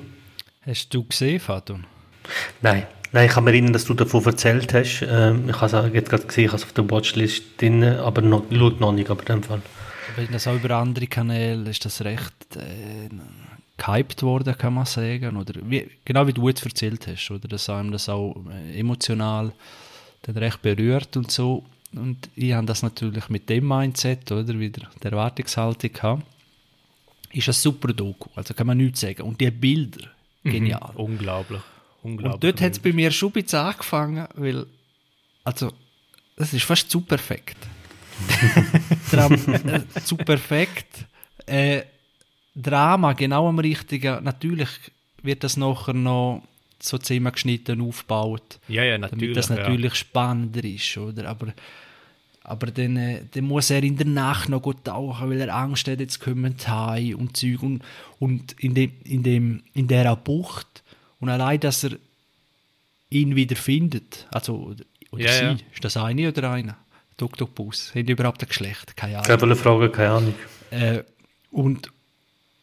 Hast du gesehen, Faton? Nein. Nein, ich kann mir erinnern, dass du davon erzählt hast. Ähm, ich habe es jetzt gerade gesehen, ich habe es auf der Watchlist drin, aber noch, schaut noch nicht, aber in dem Fall. Wenn das auch über andere Kanäle ist das recht äh, gehypt worden, kann man sagen. Oder wie, genau wie du jetzt erzählt hast, oder dass einem das auch äh, emotional dann recht berührt und so. Und ich habe das natürlich mit dem Mindset, oder, wieder der Erwartungshaltung gehabt. Ist ein super Doku, also kann man nichts sagen. Und die Bilder, genial. Unglaublich. Unglaublich. Und dort hat es bei mir schon ein bisschen angefangen, weil, also, das ist fast zu perfekt. Äh, zu perfekt. Äh, Drama genau am richtigen. Natürlich wird das nachher noch so zusammengeschnitten aufgebaut, ja, ja, damit natürlich. das natürlich spannender ist, oder? Aber, aber dann, äh, dann muss er in der Nacht noch gut tauchen, weil er Angst hat, jetzt kommen die und Zeug und, und in, dem, in, dem, in dieser Bucht und allein, dass er ihn wieder findet, also oder, oder Ja, sie, ja. ist das eine oder einer? Der Oktopus, hat die überhaupt ein Geschlecht? Keine Ahnung. Ich habe eine Frage, keine Ahnung. Äh, und,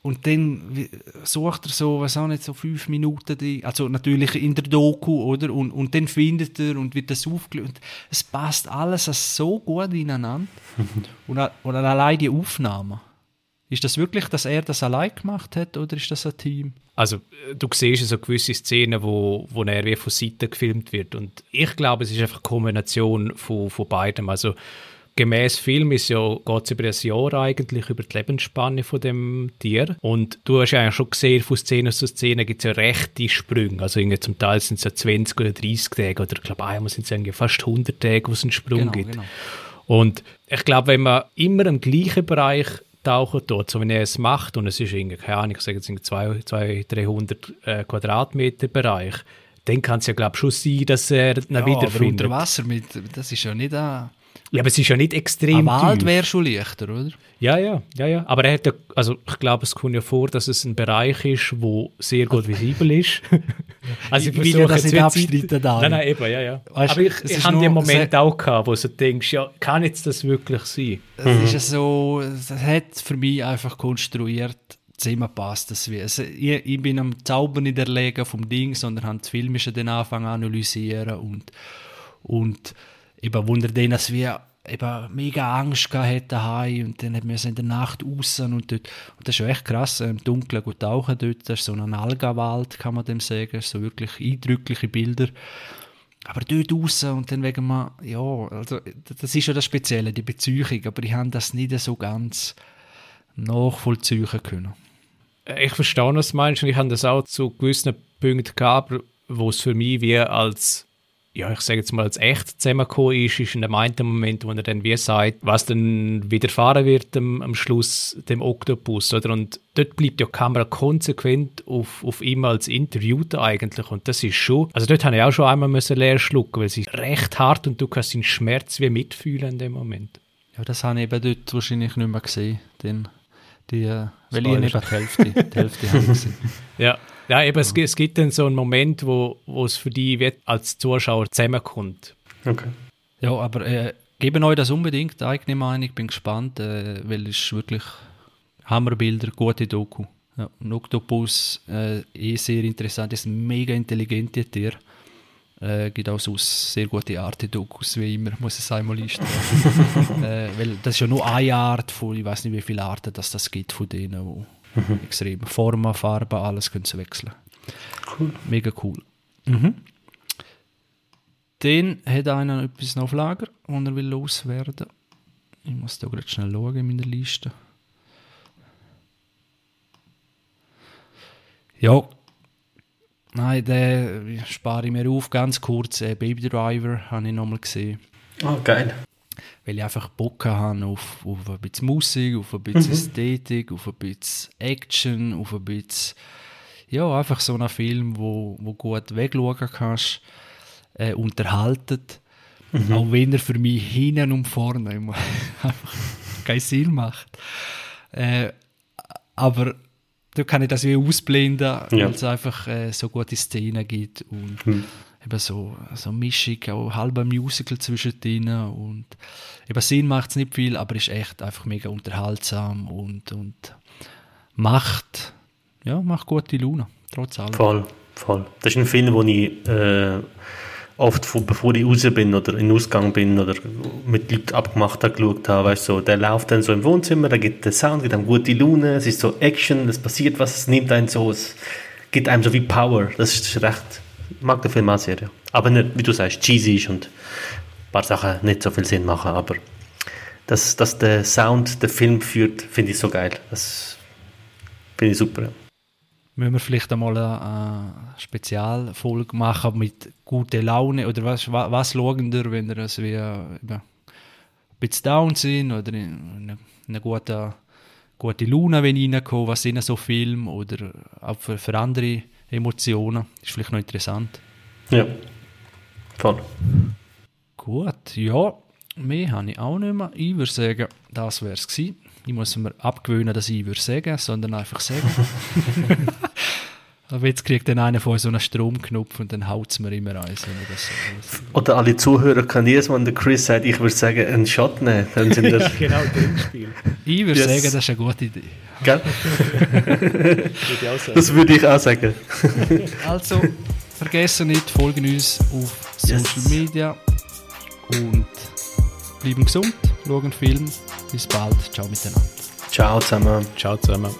und dann sucht er so, was auch nicht, so fünf Minuten, die, also natürlich in der Doku, oder? Und, und dann findet er und wird das aufgelöst. Es passt alles so gut ineinander. und, und allein die Aufnahme. Ist das wirklich, dass er das allein gemacht hat oder ist das ein Team? Also, äh, du siehst so gewisse Szenen, wo, wo er wie von Seite gefilmt wird. Und ich glaube, es ist einfach eine Kombination von, von beidem. Also, gemäß Film ist ja, geht es über ein Jahr eigentlich, über die Lebensspanne von dem Tier. Und du hast ja eigentlich schon gesehen, von Szene zu Szene gibt es ja rechte Sprünge. Also, irgendwie zum Teil sind es ja 20 oder 30 Tage oder ich glaube, einmal sind es irgendwie fast 100 Tage, wo es einen Sprung gibt. genau. Und ich glaube, wenn man immer im gleichen Bereich tauchen tut, so wie er es macht, und es ist irgendwie, keine Ahnung, ich sage jetzt irgendwie 200, 300 äh, Quadratmeter Bereich, dann kann es ja, glaube ich, schon sein, dass er ihn Ja, aber wiederfindet. unter Wasser, mit, das ist ja nicht ein, Ja, aber es ist ja nicht extrem Ein Wald wäre schon leichter, oder? Ja, ja, ja, ja. Aber er hat ja, also ich glaube, es kommt ja vor, dass es ein Bereich ist, wo sehr gut visibel ist. also Ich will ja das nicht abstreiten, Daniel. Nein, nein, eben, ja, ja. Weißt, aber ich, es ich habe den Moment auch gehabt, wo du denkst, ja, kann jetzt das wirklich sein? Es ist ja so, es hat für mich einfach konstruiert zusammenpasst. Das wie. Also, ich, ich bin am Zaubern nicht erlegen vom Ding, sondern habe das Filmische den Anfang analysieren und, und eben wundert den, dass wir eben mega Angst gehabt daheim und dann haben wir in der Nacht raus und dort, und das ist echt krass, äh, im Dunkeln gut tauchen dort, das ist so ein Algenwald, kann man dem sagen, so wirklich eindrückliche Bilder. Aber dort raus und dann wegen mal, ja, also das ist ja das Spezielle, die Beziehung, aber ich habe das nicht so ganz nachvollziehen können. Ich verstehe, was du meinst und ich habe das auch zu gewissen Punkten gehabt, wo es für mich wie als, ja, ich sage jetzt mal, als echt zusammengekommen ist, ist in dem einen Moment, wo er dann wie sagt, was dann widerfahren wird am, am Schluss dem Oktopus, oder? Und dort bleibt ja die Kamera konsequent auf, auf ihn als Interviewter eigentlich und das ist schon, also dort habe ich auch schon einmal müssen leer schlucken, weil es ist recht hart und du kannst den Schmerz wie mitfühlen in dem Moment. Ja, das habe ich eben dort wahrscheinlich nicht mehr gesehen, denn die, äh, weil ich eben die Hälfte, die Hälfte habe gesehen. Ja, ja eben, es, es gibt dann so einen Moment, wo, wo es für dich wie als Zuschauer zusammenkommt. Okay. Ja, aber äh, geben euch das unbedingt, eigene Meinung, bin gespannt, äh, weil es ist wirklich Hammerbilder, gute Doku. Ja, ein Oktopus, äh, eh sehr interessant, ist ein mega intelligenter Tier. Äh, gibt auch so sehr gute Arte-Dokus, wie immer, muss es einmal einstellen. äh, weil das ist ja nur eine Art von, ich weiß nicht wie viele Arten das, das gibt von denen, wo extrem Formen, Farben, alles können sie wechseln. Cool. Mega cool. Mhm. Dann hat einer etwas noch auf Lager, das er will loswerden Ich muss da gerade schnell schauen in meiner Liste. Ja. Nein, den spare ich mir auf. Ganz kurz, äh, Baby Driver habe ich nochmal gesehen. Ah, geil. Weil ich einfach Bock habe auf, auf ein bisschen Musik, auf ein bisschen Ästhetik, auf ein bisschen Action, auf ein bisschen, ja, einfach so einen Film, wo, wo gut wegschauen kannst, äh, unterhaltet. Auch wenn er für mich hinten und vorne immer einfach keinen Sinn macht. Äh, aber da kann ich das wie ausblenden, Ja. weil es einfach äh, so gute Szenen gibt und eben so, so eine Mischung, auch halber Musical zwischendrin und eben Sinn macht es nicht viel, aber ist echt einfach mega unterhaltsam und, und macht, ja, macht gute Laune, trotz allem. Voll, voll. Das ist ein Film, wo ich äh, oft, von, bevor ich raus bin oder in den Ausgang bin oder mit Leuten abgemacht habe, geschaut habe, weißt, so, der läuft dann so im Wohnzimmer, da gibt den Sound, gibt einem gute Laune, es ist so Action, es passiert was, es nimmt einen so, es gibt einem so wie Power. Das ist recht, mag den Film auch sehr, ja. Aber nicht, wie du sagst, cheesy ist und ein paar Sachen nicht so viel Sinn machen, aber dass, dass der Sound den Film führt, finde ich so geil. Das finde ich super. Ja. Müssen wir vielleicht einmal eine, Spezialfolge machen mit guter Laune oder was, was, schauen ihr, wenn also wie, äh, ein bisschen down sind oder in eine, eine gute, gute Laune reinkommen, was sind so Filme oder auch für, für andere Emotionen, ist vielleicht noch interessant. ja. Voll. Gut, ja, mehr habe ich auch nicht mehr. Ich würde sagen, das wäre es gewesen. Ich muss mir abgewöhnen, dass ich würde sagen, sondern einfach sagen. Aber jetzt kriegt dann einer von uns so einen Stromknopf und dann haut es mir immer ein. Wenn ich das so Oder alle Zuhörer können jedes Mal, wenn der Chris sagt, ich würde sagen, einen Shot nehmen. Dann sind das, genau, Trinkspiel. ich würde Yes. sagen, das ist eine gute Idee. gell? Würde ich auch sagen. Das würde ich auch sagen. Also, vergessen nicht, folgen uns auf Social Yes. Media und bleiben gesund, schauen Film. Bis bald, ciao miteinander. Ciao zusammen. Ciao zusammen.